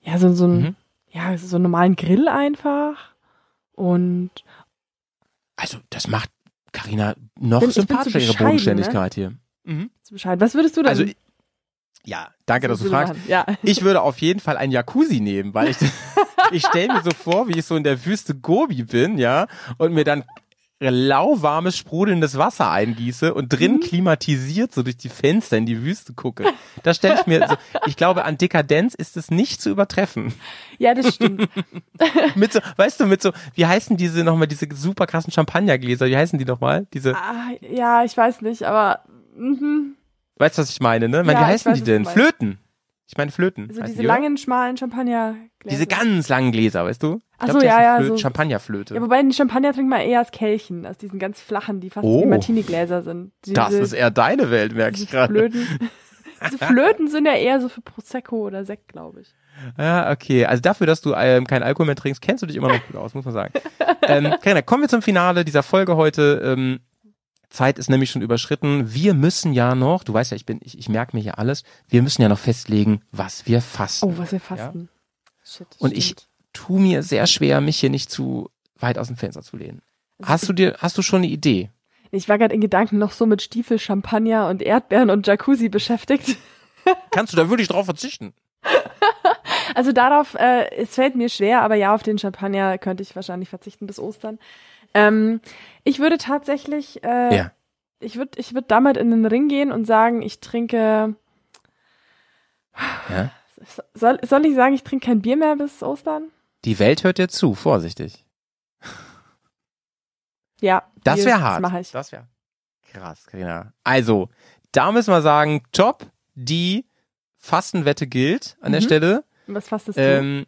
Ja, so, so ein, Mhm. ja, so einen normalen Grill einfach. Und Also, das macht Karina noch bin- zu sympathischer, ihre bescheiden, ne? Bodenständigkeit hier. Mhm. so Bescheid. Was würdest du denn? Also, ja, danke, dass du fragst. Ja. Ich würde auf jeden Fall ein Jacuzzi nehmen, weil ich, *laughs* *laughs* ich stelle mir so vor, wie ich so in der Wüste Gobi bin, ja, und mir dann lauwarmes, sprudelndes Wasser eingieße und drin Mhm. klimatisiert so durch die Fenster in die Wüste gucke. Da stelle ich mir, so, ich glaube, an Dekadenz ist es nicht zu übertreffen. Ja, das stimmt. *laughs* Mit so, weißt du, mit so, wie heißen diese nochmal, diese super krassen Champagnergläser, wie heißen die nochmal? Diese, ah, ja, ich weiß nicht, aber mhm. weißt du, was ich meine, ne? Meine, Ja, wie heißen die denn? Flöten. Ich meine Flöten. so heißen diese die, langen, schmalen Champagner. Diese ganz langen Gläser, weißt du? Ich Ach glaub, so, ja, ja, so- Champagnerflöte. Ja, wobei die Champagner trinkt man eher aus Kelchen, aus diesen ganz flachen, die fast Oh. wie Martini-Gläser sind. Diese, das ist eher deine Welt, merke ich gerade. Flöten. *laughs* diese Flöten sind ja eher so für Prosecco oder Sekt, glaube ich. Ja, okay. Also dafür, dass du ähm, keinen Alkohol mehr trinkst, kennst du dich immer noch gut aus, muss man sagen. ähm, Carina, kommen wir zum Finale dieser Folge heute. Ähm, Zeit ist nämlich schon überschritten. Wir müssen ja noch, du weißt ja, ich bin, ich, ich merke mir hier alles, wir müssen ja noch festlegen, was wir fasten. Oh, was wir fasten. Shit. Und ich stimmt. tu mir sehr schwer, mich hier nicht zu weit aus dem Fenster zu lehnen. Also Hast du dir, hast du schon eine Idee? Ich war gerade in Gedanken noch so mit Stiefel, Champagner und Erdbeeren und Jacuzzi beschäftigt. *laughs* Kannst du da wirklich drauf verzichten? Also darauf, äh, es fällt mir schwer, aber ja, auf den Champagner könnte ich wahrscheinlich verzichten bis Ostern. Ähm, ich würde tatsächlich, äh, Ja. ich würde ich würd damit in den Ring gehen und sagen, ich trinke, Ja. soll, soll ich sagen, ich trinke kein Bier mehr bis Ostern? Die Welt hört dir zu, vorsichtig. Ja. Das wäre hart. Das ich. Das wäre krass, Carina. Also, da müssen wir sagen, top, die Fastenwette gilt an der Mhm. Stelle. Was fastest du? Ähm,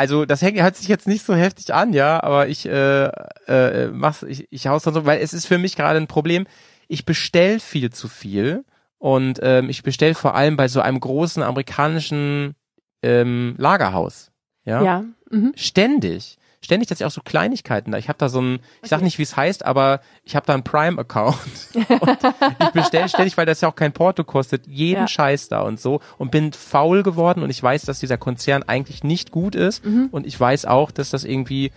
also das hängt, hört sich jetzt nicht so heftig an, ja, aber ich äh, äh, mach's, ich, ich hau's dann so, weil es ist für mich gerade ein Problem. Ich bestell viel zu viel und ähm, ich bestell vor allem bei so einem großen amerikanischen ähm, Lagerhaus. Ja. ja. Mhm. Ständig. Ständig, dass ich auch so Kleinigkeiten da. Ich habe da so ein, ich sag Okay. nicht, wie es heißt, aber ich habe da einen Prime-Account. *laughs* und ich bestelle ständig, weil das ja auch kein Porto kostet, jeden Ja. Scheiß da und so und bin faul geworden und ich weiß, dass dieser Konzern eigentlich nicht gut ist Mhm. und ich weiß auch, dass das irgendwie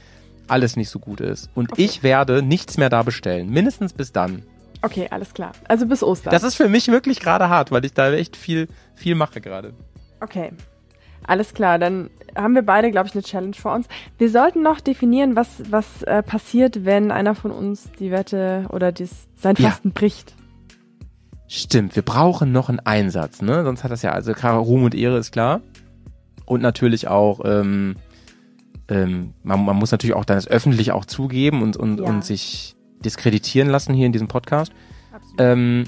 alles nicht so gut ist. Und Okay. ich werde nichts mehr da bestellen. Mindestens bis dann. Okay, alles klar. Also bis Ostern. Das ist für mich wirklich gerade hart, weil ich da echt viel, viel mache gerade. Okay. Alles klar, dann haben wir beide, glaube ich, eine Challenge vor uns. Wir sollten noch definieren, was, was äh, passiert, wenn einer von uns die Wette oder dies, sein Ja. Fasten bricht. Stimmt, wir brauchen noch einen Einsatz, ne? Sonst hat das ja, also klar, Ruhm und Ehre ist klar. Und natürlich auch, ähm, ähm, man, man muss natürlich auch dann das öffentlich auch zugeben und, und, Ja. und sich diskreditieren lassen hier in diesem Podcast. Ähm,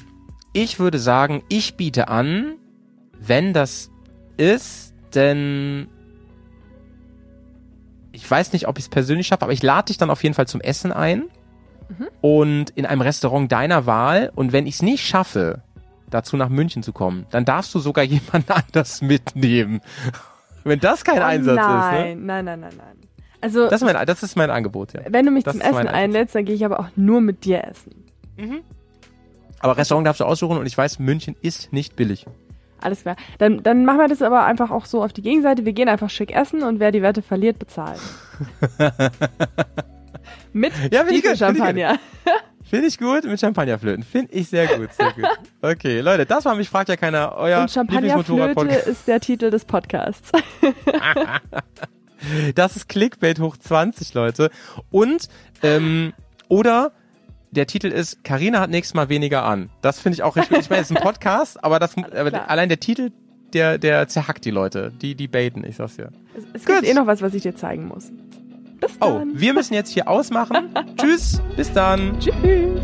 ich würde sagen, ich biete an, wenn das ist, denn ich weiß nicht, ob ich es persönlich schaffe, aber ich lade dich dann auf jeden Fall zum Essen ein Mhm. und in einem Restaurant deiner Wahl. Und wenn ich es nicht schaffe, dazu nach München zu kommen, dann darfst du sogar *laughs* jemand anders mitnehmen. wenn das kein Oh Einsatz nein, ist, ne? nein, nein, nein, nein. Also, Das ist mein, das ist mein Angebot, ja. wenn du mich das zum Essen einlädst, dann gehe ich aber auch nur mit dir essen. Aber Restaurant darfst du aussuchen und ich weiß, München ist nicht billig. Alles klar. Dann, dann machen wir das aber einfach auch so auf die Gegenseite. Wir gehen einfach schick essen und wer die Wette verliert, bezahlt. *laughs* mit Ja, finde ich gut, finde ich Champagner. *laughs* Finde ich gut mit Champagnerflöten. Finde ich sehr gut, sehr gut. Okay, Leute, das war mich fragt ja keiner euer Und Champagnerflöte ist der Titel des Podcasts. *laughs* Das ist Clickbait hoch 20, Leute. Und ähm, oder der Titel ist Karina hat nächstes Mal weniger an. Das finde ich auch richtig. Ich meine, es ist ein Podcast, aber das aber allein der Titel der der zerhackt die Leute, die die baiten, ich sag's ja. Es, es gibt eh noch was, was ich dir zeigen muss. Bis Oh, dann. wir müssen jetzt hier ausmachen. *laughs* Tschüss, bis dann. Tschüss.